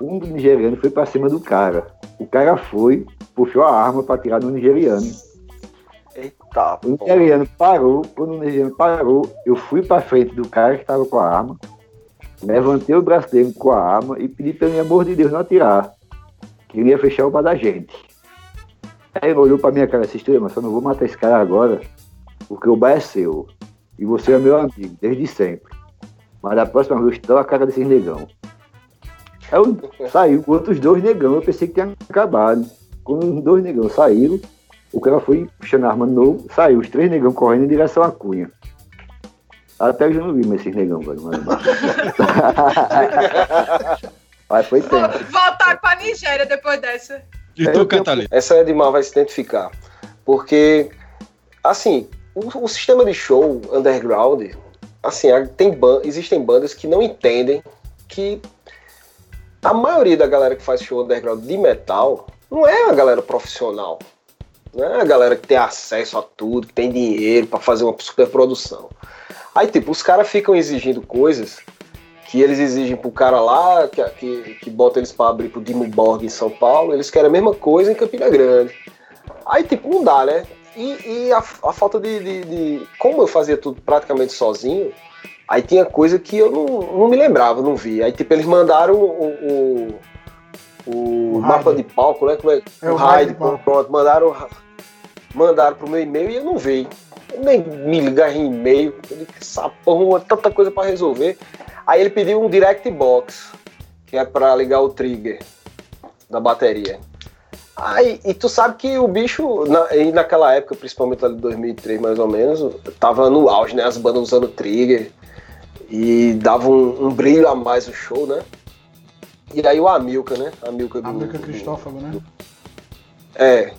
Um do nigeriano foi pra cima do cara. O cara foi, puxou a arma para tirar no nigeriano. Eita, O nigeriano parou, quando o nigeriano parou, eu fui para frente do cara que estava com a arma, levantei o braço dele com a arma e pedi pelo amor de Deus não atirar. Queria fechar o bar da gente. Aí ele olhou para minha cara assim, "Estrela, mas só não vou matar esse cara agora, porque o bar é seu. E você é meu amigo, desde sempre. Mas da próxima vez, dá a cara desses negão. Aí eu saiu com outros dois negão, eu pensei que tinha acabado. Quando os dois negão saíram, o cara foi puxando a arma de novo, saiu os três negão correndo em direção à cunha. Até hoje eu não vi mais esses negão, velho. Mas, *laughs* mas foi tempo. Voltar pra Nigéria depois dessa. E tu, tenho- Catalina? Essa Edmar vai se identificar. Porque, assim, o, o sistema de show underground, assim, tem ban existem bandas que não entendem que a maioria da galera que faz show underground de metal não é a galera profissional. Não é a galera que tem acesso a tudo, que tem dinheiro pra fazer uma superprodução. Aí, tipo, os caras ficam exigindo coisas que eles exigem pro cara lá, que, que, que bota eles pra abrir pro Dimo Borg em São Paulo, eles querem a mesma coisa em Campina Grande. Aí, tipo, não dá, né? E, e a, a falta de, de, de- Como eu fazia tudo praticamente sozinho, aí tinha coisa que eu não, não me lembrava, não vi. Aí, tipo, eles mandaram o, o, o O mapa de palco, né? Como é, É, o o raid pronto, mandaram, mandaram pro meu e-mail e eu não vi. Eu nem me ligar em e-mail, essa porra, tanta coisa pra resolver. Aí ele pediu um direct box, que é pra ligar o trigger da bateria. Aí, e tu sabe que o bicho, na, e naquela época, principalmente ali de 2003 mais ou menos, tava no auge, né? As bandas usando trigger e dava um, um brilho a mais o show, né? E aí o Amilca, né? Amilca do, do- Cristófago, né? é.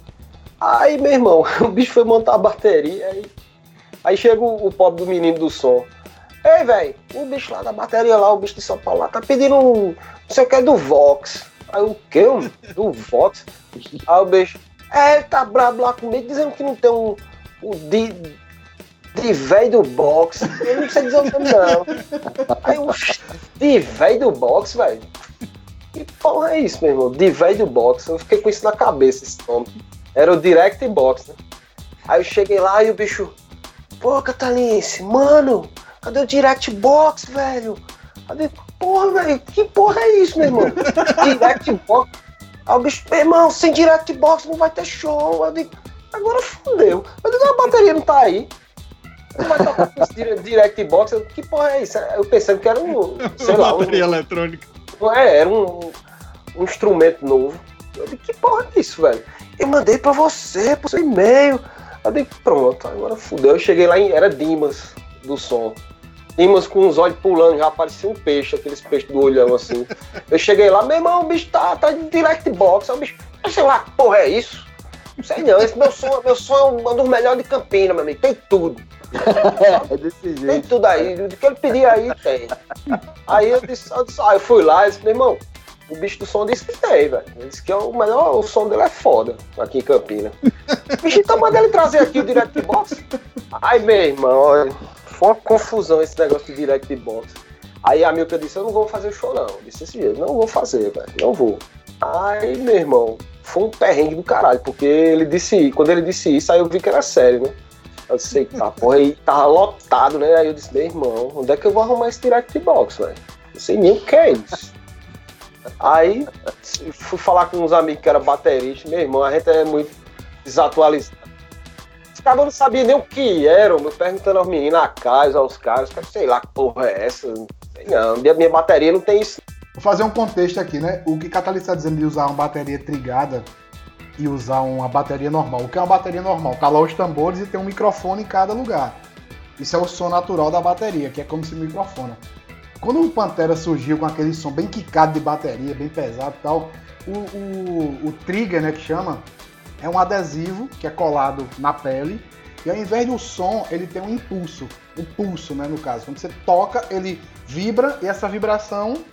Aí, meu irmão, *laughs* o bicho foi montar a bateria, aí, aí chega o, o pobre do menino do som. Ei, velho, o bicho lá da bateria lá, o bicho de São Paulo lá, tá pedindo um, não sei o que, do Vox. Aí o quê? Um- Do Vox? Aí o bicho, é, ele tá brabo lá comigo, dizendo que não tem um, um de, de velho do box. Eu não sei dizer o nome não. Aí o de velho do box, velho. Que porra é isso, meu irmão? De velho do box. Eu fiquei com isso na cabeça, esse nome. Era o Direct Box, né? Aí eu cheguei lá e o bicho. Pô, Catalinice, mano, cadê o Direct Box, velho? Cadê? Porra, velho, que porra é isso, meu irmão? *laughs* Direct Box. Aí o bicho, meu irmão, sem Direct Box não vai ter show. Eu digo, agora fudeu. Eu digo, a bateria não tá aí. Não vai tocar com esse dire- Direct Box. Eu, que porra é isso? Eu pensando que era um, sei lá, um, Bateria eletrônica. É, era um, um instrumento novo. Eu digo, que porra é isso, velho? Eu mandei pra você, pro seu e-mail. Eu digo, pronto, agora fudeu. Eu cheguei lá, em, era Dimas do som. Dimas com os olhos pulando, já parecia um peixe, aqueles peixes do olhão assim. Eu cheguei lá, meu irmão, o bicho tá, tá de direct box. Aí o bicho, "Eu sei lá, que porra é isso? Não sei não, esse meu som, meu som é um dos melhores de Campina, meu amigo. Tem tudo. *laughs* É desse Tem jeito. tudo aí. O que ele pedir aí, tem. Aí eu disse, eu, disse, ah, eu fui lá e disse, meu irmão, o bicho do som disse que tem, velho. Ele disse que é o melhor, o som dele é foda aqui em Campina. *laughs* Bicho, então manda ele trazer aqui o Direct Box. Aí, meu irmão, olha, foi uma confusão esse negócio de Direct Box. Aí a Milka disse, eu não vou fazer o show não. Eu disse esse jeito, não vou fazer, velho, não vou. Aí, meu irmão, foi um perrengue do caralho, porque ele disse, quando ele disse isso, aí eu vi que era sério, né? Eu disse, eita, porra, aí tava lotado, né? Aí eu disse, meu irmão, onde é que eu vou arrumar esse direct box, velho? Não sei nem o que é isso. Aí fui falar com uns amigos que eram bateristas, meu irmão, a gente é muito desatualizado. Os caras não sabiam nem o que era, eu perguntando aos meninos, a casa, aos caras, sei lá que porra é essa, não sei não, minha, minha bateria não tem isso. Vou fazer um contexto aqui, né? O que Catalista está dizendo de usar uma bateria trigada e usar uma bateria normal. O que é uma bateria normal? Lá os tambores e tem um microfone em cada lugar. Isso é o som natural da bateria, que é como se microfona. Quando o Pantera surgiu com aquele som bem quicado de bateria, bem pesado e tal, o, o, o trigger, né, que chama, é um adesivo que é colado na pele e ao invés do som, ele tem um impulso, um pulso, né, no caso. Quando você toca, ele vibra e essa vibração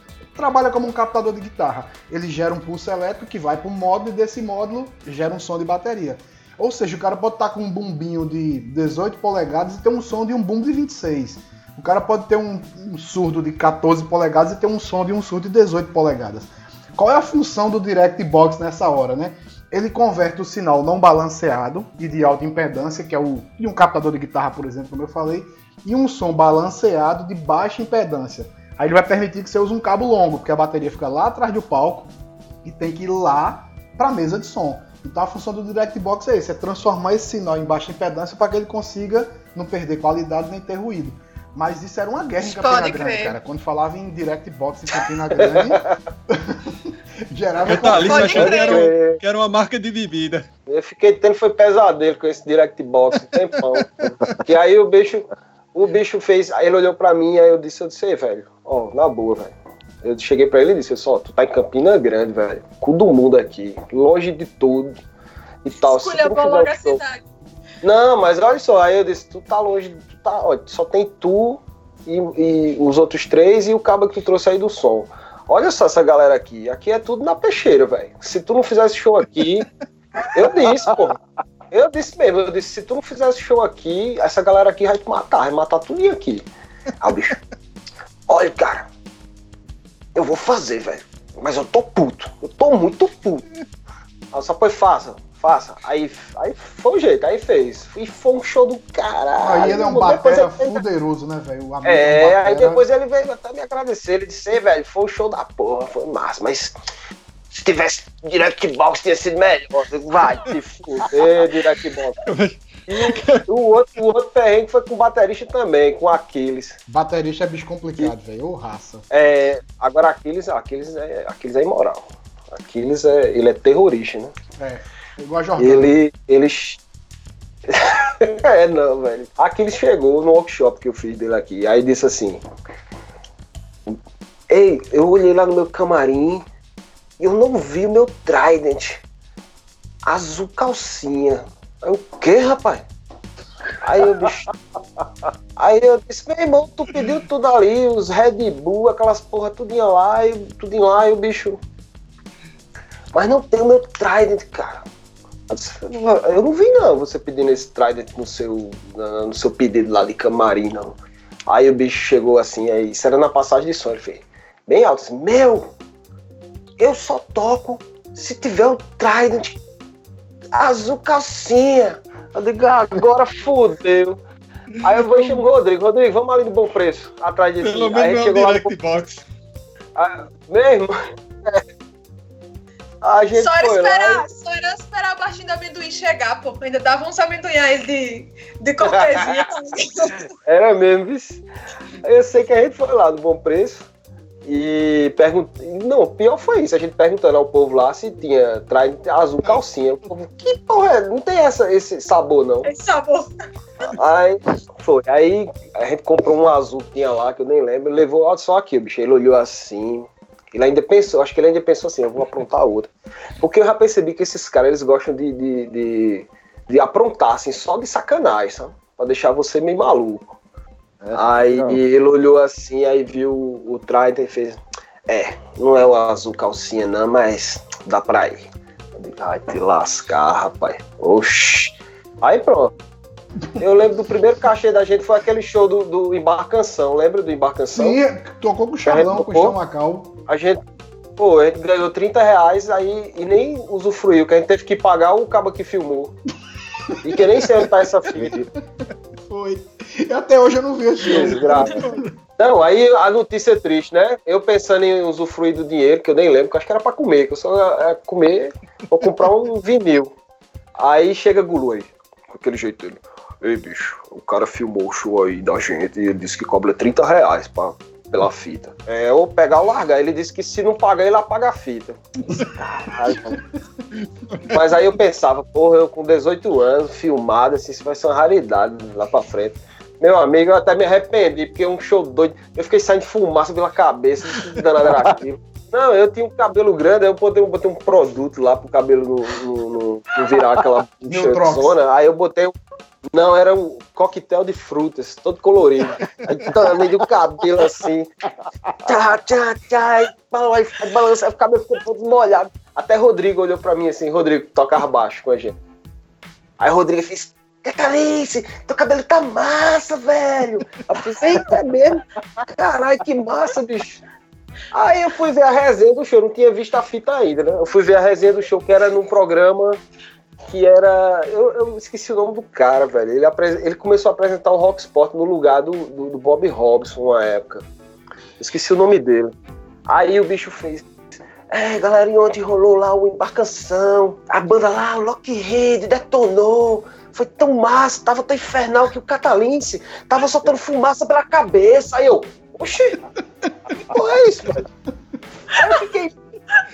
trabalha como um captador de guitarra. Ele gera um pulso elétrico que vai para um módulo e desse módulo gera um som de bateria. Ou seja, o cara pode estar com um bumbinho de 18 polegadas e ter um som de um bumbo de 26. O cara pode ter um, um surdo de 14 polegadas e ter um som de um surdo de 18 polegadas. Qual é a função do Direct Box nessa hora, né? ele converte o sinal não balanceado e de alta impedância, que é o de um captador de guitarra, por exemplo, como eu falei, e um som balanceado de baixa impedância. Aí ele vai permitir que você use um cabo longo, porque a bateria fica lá atrás do palco e tem que ir lá para a mesa de som. Então a função do Direct Box é isso, é transformar esse sinal em baixa impedância para que ele consiga não perder qualidade nem ter ruído. Mas isso era uma guerra em Campina Grande, crer. cara. Quando falava em Direct Box em Campina Grande, *laughs* gerava Eu tá ali achando que era, um- que era uma marca de bebida. Eu fiquei tendo foi pesadelo com esse direct box um tempão. *laughs* que aí o bicho, o bicho fez, aí ele olhou pra mim, aí eu disse, eu disse, "Ei, velho, ó, na boa, velho. Eu cheguei pra ele e disse, só, tu tá em Campina Grande, velho. Cu do mundo aqui, longe de tudo e tal. Escolha fizer logo a show- cidade. Não, mas olha só, aí eu disse, tu tá longe, tu tá, ó, só tem tu e, e os outros três e o cabo que tu trouxe aí do som. Olha só essa galera aqui, aqui é tudo na peixeira, velho. Se tu não fizesse show aqui, *laughs* eu disse, pô. Eu disse mesmo, eu disse, se tu não fizesse show aqui, essa galera aqui vai te matar, vai matar tudo aqui. Aí o bicho, *laughs* olha, cara, eu vou fazer, velho. Mas eu tô puto, eu tô muito puto. Aí só foi faça, faça. Aí, aí foi o jeito, aí fez. E foi um show do caralho. Aí ele é um batera ele- fuderoso, né, velho? Amigo é, um aí depois ele veio até me agradecer. Ele disse, "Ei, velho, foi um show da porra, foi massa, mas se tivesse direct box tinha sido melhor. Vai, te fuder, direct box. E o, o outro, o outro perrengue foi com o baterista também, com Aquiles. Baterista é bicho complicado, velho. Ô raça. É, agora Aquiles, Aquiles é, Aquiles é imoral. Aquiles é, ele é terrorista, né? É. Igual a Jordana. Ele, eles. *laughs* é, não, velho. Aquiles chegou no workshop que eu fiz dele aqui. Aí disse assim: Ei, eu olhei lá no meu camarim eu não vi o meu Trident azul calcinha. Aí o que, rapaz? Aí eu, bicho. *laughs* Aí eu disse, meu irmão, tu pediu tudo ali, os Red Bull, aquelas porra, tudinho lá, e tudinho lá, e o bicho. Mas não tem o meu Trident, cara. Eu disse, Eu não vi não você pedindo esse Trident no seu, no seu pedido lá de camarim, não. Aí o bicho chegou assim, aí, isso era na passagem de som, ele fez, bem alto, assim, meu, eu só toco se tiver o Trident azul calcinha. Eu digo, "Ah, agora fodeu. Aí eu vou e chamo o Rodrigo, Rodrigo, vamos ali no bom preço, atrás de. Pelo Aí menos não é chegou um lá no direct box. ah, mesmo? A gente Só era, foi lá. esperar, só era esperar o baixinho do amendoim chegar, pô. Ainda dava uns amendoinhais de, de cortesia. *laughs* Era mesmo, vice. Eu sei que a gente foi lá no Bom Preço e perguntei. Não, pior foi isso, a gente perguntando ao povo lá se tinha traz azul calcinha. O povo, que porra é? Não tem essa, esse sabor, não. Esse sabor. Aí foi. Aí a gente comprou um azul que tinha lá, que eu nem lembro, levou só aqui, o bicho. Ele olhou assim. Ele ainda pensou, acho que ele ainda pensou assim, eu vou aprontar outra. Porque eu já percebi que esses caras, eles gostam de, de, de, de aprontar, assim, só de sacanagem, sabe? Pra deixar você meio maluco. É, Aí não. ele olhou assim, aí viu o Trident e fez. É, não é o azul calcinha, não, mas dá pra ir. Eu digo, ai, te lascar, rapaz. Oxi. Aí pronto. Eu lembro do primeiro cachê da gente foi aquele show do, do Embarcação. Lembra do Embarcação? Sim, tocou com o Charlão, com o? Chamacal. A gente. Pô, a gente ganhou 30 reais aí e nem usufruiu, que a gente teve que pagar o cabo que filmou. E que nem sei onde tá essa fita. *laughs* Foi. E até hoje eu não vi esse jogo. Não, aí a notícia é triste, né? Eu pensando em usufruir do dinheiro, que eu nem lembro, que eu acho que era pra comer, que eu só ia comer ou comprar um vinil. Aí chega Gulu aí, com aquele jeito dele. Ei, bicho, o cara filmou o show aí da gente e ele disse que cobra 30 reais pra, pela fita. É, ou pegar ou largar. Ele disse que se não pagar, ele apaga a fita. Caralho. Mas aí eu pensava, porra, eu com 18 anos, filmado, assim, isso vai ser uma raridade lá pra frente. Meu amigo, eu até me arrependi, porque é um show doido. Eu fiquei saindo fumaça pela cabeça, que danado era aquilo. Não, eu tinha um cabelo grande, aí eu botei, botei um produto lá pro cabelo não, não, não- não virar aquela zona. Aí eu botei um. Não, era um coquetel de frutas, todo colorido. Aí também do cabelo assim. Tchá, tchá, tchá. Aí balança, aí o cabelo ficou todo molhado. Até Rodrigo olhou pra mim assim, Rodrigo, tocava baixo com a gente. Aí Rodrigo fez. Catalice, teu cabelo tá massa, velho. Eu fiz, eita, mesmo? Caralho, que massa, bicho. Aí eu fui ver a resenha do show, não tinha visto a fita ainda, né? Eu fui ver a resenha do show que era num programa que era. Eu, eu esqueci o nome do cara, velho. Ele, ele começou a apresentar o Rock Sport no lugar do, do, do Bob Robson uma época. Esqueci o nome dele. Aí o bicho fez. É, galera, ontem rolou lá o embarcação. A banda lá, o Lockheed, detonou. Foi tão massa, tava tão infernal que o Catalince tava soltando fumaça pela cabeça. Aí eu, oxi, que porra é isso, velho? Aí eu fiquei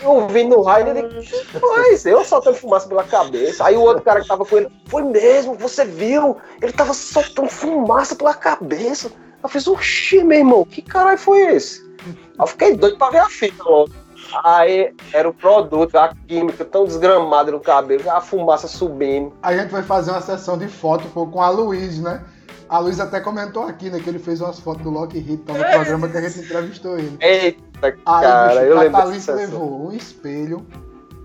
ouvindo no raio, ele, pois, eu soltando fumaça pela cabeça. Aí o outro cara que tava com ele, foi mesmo, você viu? Ele tava soltando fumaça pela cabeça. Eu fiz, oxi, meu irmão, que caralho foi esse? Eu fiquei doido pra ver a fita logo. Aí era o produto, a química tão desgramada no cabelo, a fumaça subindo. A gente vai fazer uma sessão de foto com a Luiz, né? A Luiz até comentou aqui, né, que ele fez umas fotos do Lockheed, tá no é. programa que a gente entrevistou ele. Eita, Aí, cara, bicho, eu lembro. A levou um espelho,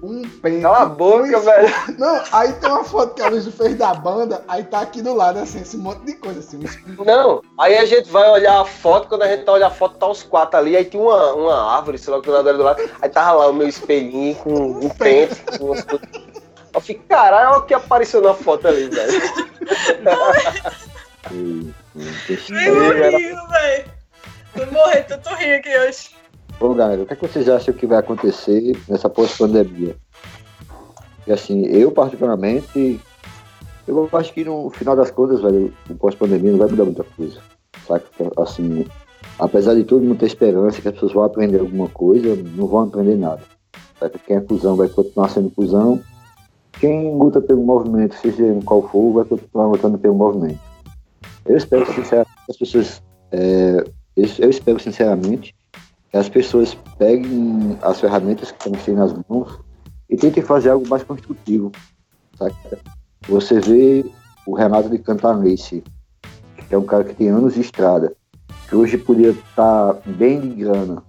um pente. Cala a boca, um velho. Não, aí tem uma foto que a Luiz fez da banda, aí tá aqui do lado, assim, esse monte de coisa, assim. Um Não, aí a gente vai olhar a foto, quando a gente tá olhando a foto, tá os quatro ali, aí tinha uma, uma árvore, sei lá o que do lado, aí tava lá o meu espelhinho com um pente, com umas coisas. Eu fiquei, caralho, olha o que apareceu na foto ali, velho. Nem morri, velho. Vou morrer, tanto rir aqui hoje. Bom, galera, o que, é que vocês acham que vai acontecer nessa pós-pandemia? E assim, eu particularmente, eu acho que no final das contas, velho, o pós-pandemia não vai mudar muita coisa. Saca? Assim, apesar de todo mundo ter esperança que as pessoas vão aprender alguma coisa, não vão aprender nada. Saca? Quem é cuzão vai continuar sendo cuzão. Quem luta pelo movimento, seja qual for, vai continuar lutando pelo movimento. Eu espero sinceramente que as pessoas. É, eu espero sinceramente que as pessoas peguem as ferramentas que estão nas mãos e tentem fazer algo mais construtivo. Saca? Você vê o Renato de Cantanese, que é um cara que tem anos de estrada, que hoje podia estar bem de grana,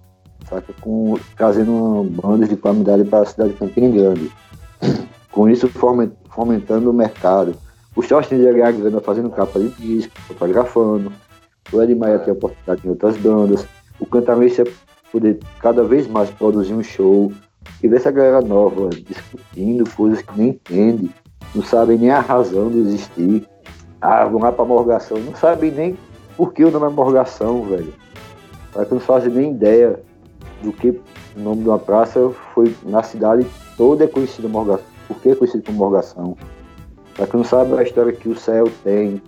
saca? Com, trazendo bandas de qualidade para a cidade de Campina Grande. Com isso, fomentando o mercado. O Sostens ia ganhar grana fazendo capa de disco, fotografando. O Ed Maia tem oportunidade em outras bandas. O Cantanese ia poder cada vez mais produzir um show e ver essa galera nova discutindo coisas que nem entende, não sabem nem a razão de existir. Ah, vão lá pra morgação, não sabem nem por que o nome é morgação, velho. Para que não fazem nem ideia do que o nome de uma praça foi na cidade toda é conhecida morgação. Por que é conhecido como morgação? Para que não sabe a história que o céu tem,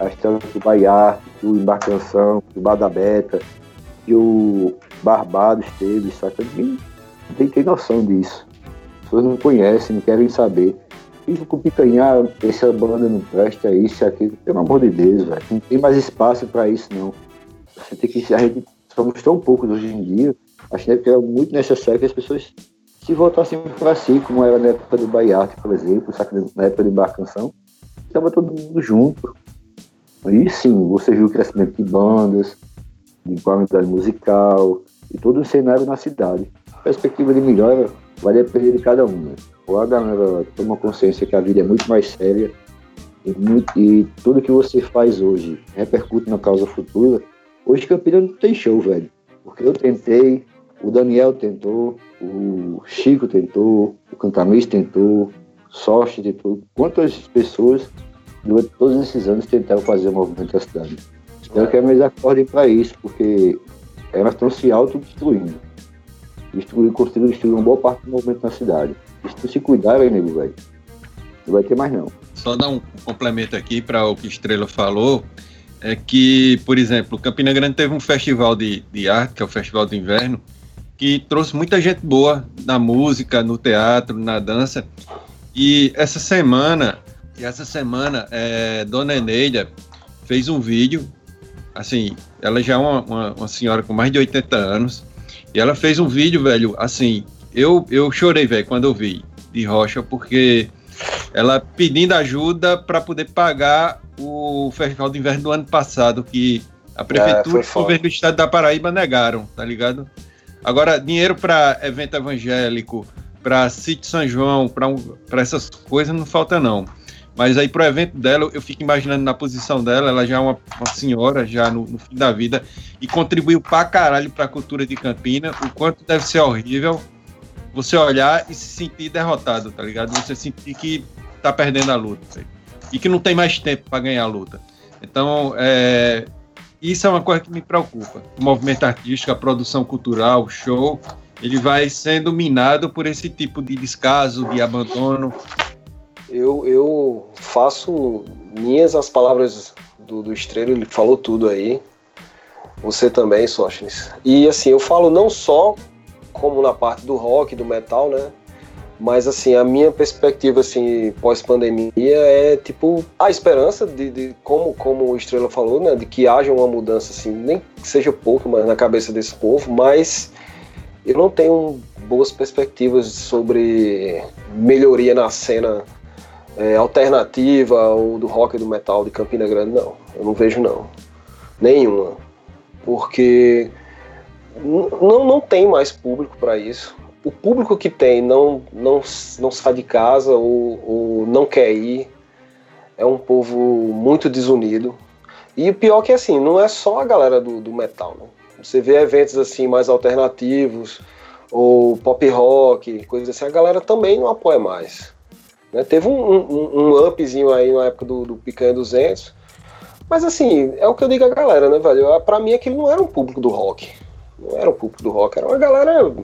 a história do Baiar, do Embarcação, do Badabeta, que o Barbados teve, saca? Ninguém tem, tem noção disso. As pessoas não conhecem, não querem saber. Fica com picanhar, essa banda não presta, isso e aquilo. Pelo amor de Deus, velho. Não tem mais espaço para isso, não. Você tem que. A gente somos tão poucos hoje em dia. Acho que é muito necessário que as pessoas se voltassem para si, como era na época do Baiarte, por exemplo, saca? na época da embarcação. Estava todo mundo junto. Aí sim, você viu o crescimento de bandas, de qualidade musical e todo o cenário na cidade. A perspectiva de melhora vai depender de cada um. Né? Ou a galera toma consciência que a vida é muito mais séria e, muito, e tudo que você faz hoje repercute na causa futura. Hoje Campinas não tem show, velho. Porque eu tentei, o Daniel tentou, o Chico tentou, o Cantamis tentou, Sorte tentou. Quantas pessoas durante todos esses anos tentaram fazer o movimento da cidade? Espero que eles acordem para isso, porque elas estão se autodestruindo. Destruir, conseguiram destruir uma boa parte do movimento na cidade. Tu se cuidar, hein, nego, velho, não vai ter mais não. Só dar um complemento aqui para o que Estrela falou, é que, por exemplo, Campina Grande teve um festival de, de arte, que é o Festival do Inverno, que trouxe muita gente boa na música, no teatro, na dança. E essa semana, e essa semana, é, Dona Eneida fez um vídeo assim, ela já é uma, uma, uma, senhora com mais de 80 anos, e ela fez um vídeo, velho, assim, eu, eu chorei, velho, quando eu vi de Rocha, porque ela pedindo ajuda para poder pagar o Festival de Inverno do ano passado, que a prefeitura é, e o governo do estado da Paraíba negaram, tá ligado? Agora, dinheiro para evento evangélico, para sítio São João, para um, essas coisas não falta não. Mas aí pro evento dela, eu fico imaginando na posição dela, ela já é uma, uma senhora, já no, no, fim da vida, e contribuiu pra caralho pra cultura de Campina, o quanto deve ser horrível você olhar e se sentir derrotado, tá ligado? Você sentir que tá perdendo a luta. E que não tem mais tempo para ganhar a luta. Então, é, isso é uma coisa que me preocupa. O movimento artístico, a produção cultural, o show, ele vai sendo minado por esse tipo de descaso, de abandono. Eu, eu faço minhas as palavras do, do Estrela, ele falou tudo aí. Você também, Sóstenes. E assim, eu falo não só como na parte do rock, do metal, né? Mas assim, a minha perspectiva assim pós-pandemia é tipo a esperança de, de, como como o Estrela falou, né, de que haja uma mudança assim, nem que seja pouco, mas na cabeça desse povo, mas eu não tenho boas perspectivas sobre melhoria na cena é, alternativa ou do rock e do metal de Campina Grande, não. Eu não vejo não. Nenhuma. Porque não, não tem mais público para isso o público que tem não, não, não sai de casa ou, ou não quer ir. É um povo muito desunido. E o pior é que assim, não é só a galera do, do metal, né? Você vê eventos assim mais alternativos, ou pop rock, coisas assim, a galera também não apoia mais. Né? Teve um, um, um, upzinho aí na época do, do Picanha 200, mas assim, é o que eu digo a galera, né, velho? Pra mim aquilo não era um público do rock. Não era um público do rock, era uma galera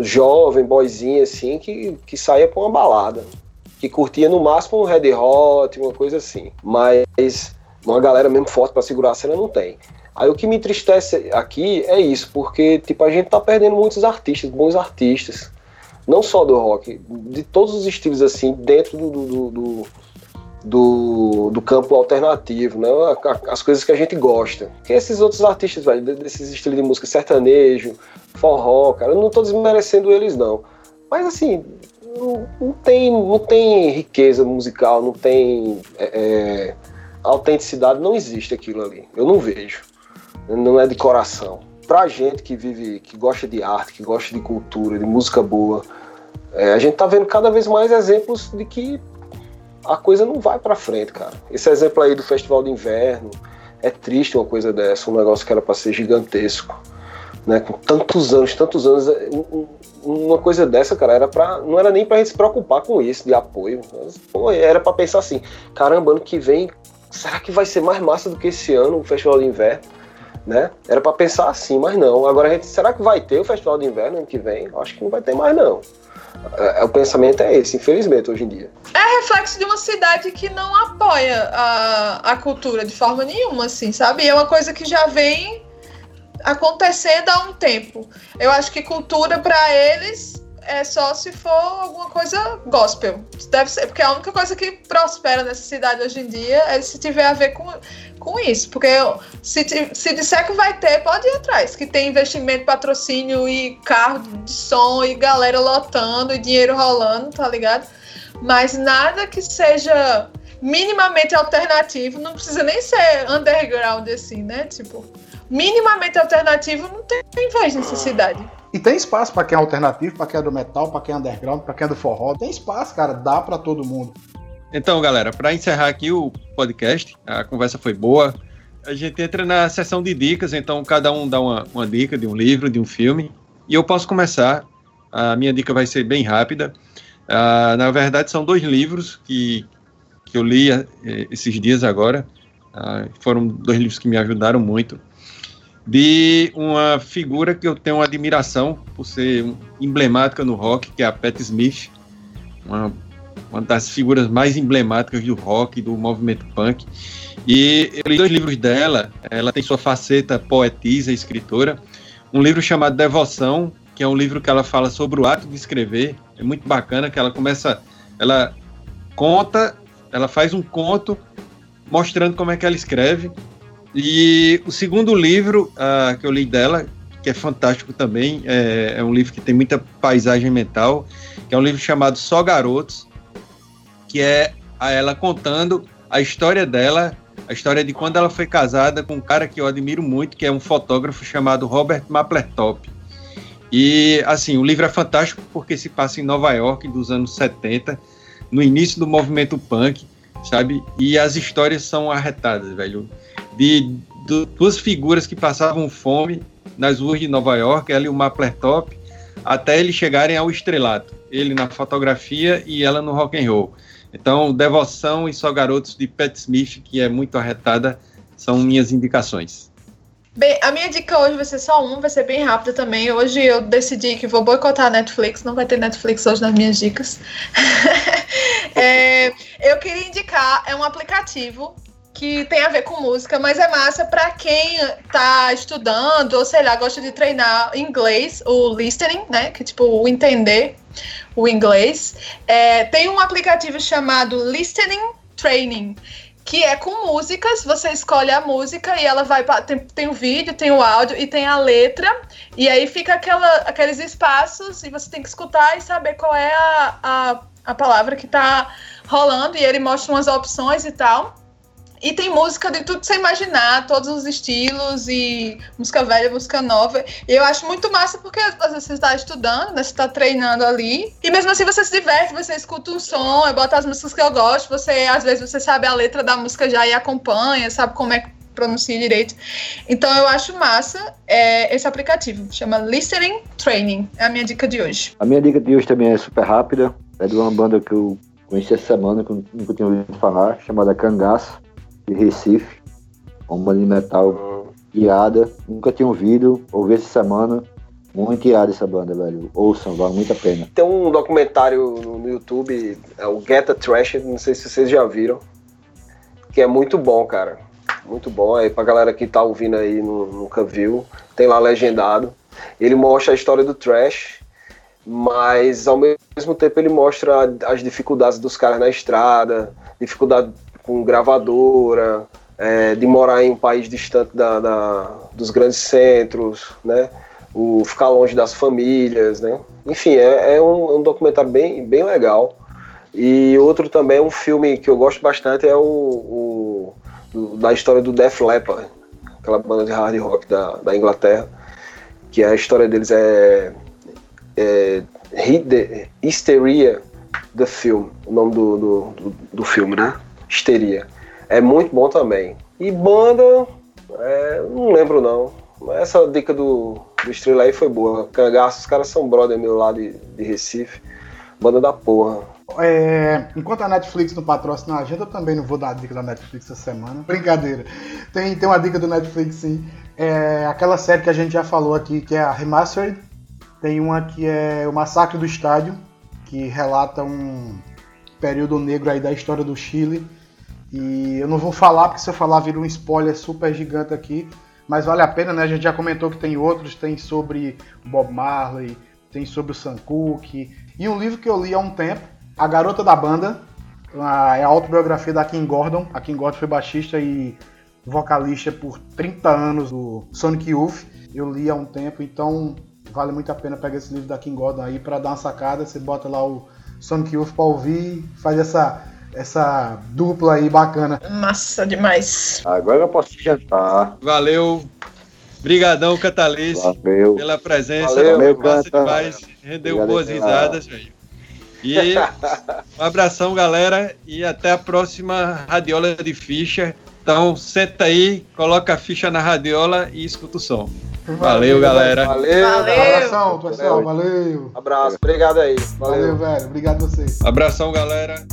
jovem, boizinho assim, que, que saía pra uma balada. Que curtia no máximo um Red Hot, uma coisa assim. Mas uma galera mesmo forte para segurar a cena não tem. Aí o que me entristece aqui é isso, porque tipo, a gente tá perdendo muitos artistas, bons artistas. Não só do rock, de todos os estilos assim, dentro do, do, do, do, do campo alternativo, né? As coisas que a gente gosta. Que esses outros artistas, velho, desses estilos de música sertanejo, forró, cara. Eu não tô desmerecendo eles, não. Mas assim, não, não tem, não tem riqueza musical, não tem é, é, autenticidade, não existe aquilo ali. Eu não vejo. Não é de coração. Pra gente que vive, que gosta de arte, que gosta de cultura, de música boa, é, a gente tá vendo cada vez mais exemplos de que a coisa não vai para frente, cara. Esse exemplo aí do Festival de Inverno, é triste uma coisa dessa, um negócio que era para ser gigantesco né? Com tantos anos, tantos anos, é, uma coisa dessa, cara, era para não era nem pra gente se preocupar com isso de apoio. Mas, pô, era para pensar assim, caramba, ano que vem, será que vai ser mais massa do que esse ano o Festival de Inverno? Né? Era para pensar assim, mas não. Agora gente, será que vai ter o Festival de Inverno ano que vem? Acho que não vai ter mais não. É, é, o pensamento é esse, infelizmente, hoje em dia. É reflexo de uma cidade que não apoia a, a cultura de forma nenhuma, assim, sabe? É uma coisa que já vem acontecendo há um tempo. Eu acho que cultura para eles é só se for alguma coisa gospel. Deve ser, porque a única coisa que prospera nessa cidade hoje em dia é se tiver a ver com, com isso. Porque se, se disser que vai ter, pode ir atrás. Que tem investimento, patrocínio e carro de som e galera lotando e dinheiro rolando, tá ligado? Mas nada que seja minimamente alternativo, não precisa nem ser underground assim, né? Tipo, minimamente alternativo não tem vez nessa cidade. E tem espaço para quem é alternativo, para quem é do metal, para quem é underground, para quem é do forró. Tem espaço, cara, dá para todo mundo. Então, galera, para encerrar aqui o podcast, a conversa foi boa. A gente entra na sessão de dicas, então cada um dá uma, uma dica de um livro, de um filme. E eu posso começar. A minha dica vai ser bem rápida. Uh, na verdade, são dois livros que, que eu li uh, esses dias agora. Uh, foram dois livros que me ajudaram muito de uma figura que eu tenho uma admiração por ser emblemática no rock, que é a Pat Smith, uma, uma das figuras mais emblemáticas do rock, do movimento punk. E eu li dois livros dela, ela tem sua faceta poetisa escritora, um livro chamado Devoção, que é um livro que ela fala sobre o ato de escrever, é muito bacana, que ela começa, ela conta, ela faz um conto mostrando como é que ela escreve, e o segundo livro uh, que eu li dela, que é fantástico também, é, é, um livro que tem muita paisagem mental, que é um livro chamado Só Garotos, que é a ela contando a história dela, a história de quando ela foi casada com um cara que eu admiro muito, que é um fotógrafo chamado Robert Mapplethorpe. E, assim, o livro é fantástico porque se passa em Nova York dos anos 70, no início do movimento punk, sabe? E as histórias são arretadas, velho. De, de duas figuras que passavam fome nas ruas de Nova York, ela e o Maplertop, até eles chegarem ao estrelato. Ele na fotografia e ela no rock and roll. Então, Devoção e Só Garotos de Pat Smith, que é muito arretada, são minhas indicações. Bem, a minha dica hoje vai ser só uma, vai ser bem rápida também. Hoje eu decidi que vou boicotar a Netflix, não vai ter Netflix hoje nas minhas dicas. *laughs* é, eu queria indicar, é um aplicativo que tem a ver com música, mas é massa para quem tá estudando, ou sei lá, gosta de treinar inglês, o listening, né? Que tipo, o entender o inglês. É, tem um aplicativo chamado Listening Training que é com músicas, você escolhe a música e ela vai tem, tem o vídeo, tem o áudio e tem a letra, e aí fica aquela, aqueles espaços e você tem que escutar e saber qual é a, a, a palavra que tá rolando, e ele mostra umas opções e tal. E tem música de tudo que você imaginar, todos os estilos, e música velha, música nova. E eu acho muito massa porque às vezes você está estudando, né? Você está treinando ali. E mesmo assim você se diverte, você escuta um som, eu boto as músicas que eu gosto, você, às vezes, você sabe a letra da música já e acompanha, sabe como é que pronuncia direito. Então eu acho massa é, esse aplicativo. Chama Listening Training. É a minha dica de hoje. A minha dica de hoje também é super rápida. É de uma banda que eu conheci essa semana, que eu nunca tinha ouvido falar, chamada Cangaço de Recife, uma de metal irada, nunca tinha ouvido, ouvi essa semana, muito irada essa banda, velho. Ouçam, vale muito a pena. Tem um documentário no YouTube, é o Get a Trash, não sei se vocês já viram, que é muito bom, cara. Muito bom. Aí pra galera que tá ouvindo aí nunca viu, tem lá legendado. Ele mostra a história do trash, mas ao mesmo tempo ele mostra as dificuldades dos caras na estrada, dificuldade com gravadora, é, de morar em um país distante da, da, dos grandes centros, né? O ficar longe das famílias, né? Enfim, é, é um, um, documentário bem, bem legal. E outro também, um filme que eu gosto bastante é o, o, da história do Def Leppard, aquela banda de hard rock da, da Inglaterra, que a história deles é, é Hysteria, The Film, o nome do, do, do, do filme, né? Histeria. É muito bom também. E banda, é, não lembro não. Essa dica do, do Estrela aí foi boa. Cangaço, os caras são brother meu lá de, de Recife. Banda da porra. É, enquanto a Netflix não patrocina a agenda, eu também não vou dar a dica da Netflix essa semana. *laughs* Brincadeira. Tem, tem uma dica do Netflix, sim. É aquela série que a gente já falou aqui, que é a Remastered. Tem uma que é o Massacre do Estádio, que relata um período negro aí da história do Chile e eu não vou falar, porque se eu falar vira um spoiler super gigante aqui. Mas vale a pena, né? A gente já comentou que tem outros, tem sobre Bob Marley, tem sobre o Sam Cooke. E um livro que eu li há um tempo, A Garota da Banda, é a autobiografia da Kim Gordon. A Kim Gordon foi baixista e vocalista por 30 anos do Sonic Youth. Eu li há um tempo, então vale muito a pena pegar esse livro da Kim Gordon aí para dar uma sacada. Você bota lá o Sonic Youth para ouvir, faz essa essa dupla aí bacana. Massa demais. Agora eu posso jantar. Valeu. Brigadão, Catalice, Valeu. pela presença. Valeu, Massa demais. Rendeu Obrigado, boas risadas, velho. E *laughs* um abração, galera, e até a próxima Radiola de Ficha. Então, senta aí, coloca a ficha na radiola e escuta o som. Valeu, valeu galera. Valeu. valeu. Abração, pessoal. Valeu. Abraço. Obrigado aí. Valeu, valeu velho. Obrigado a vocês. Abração, galera.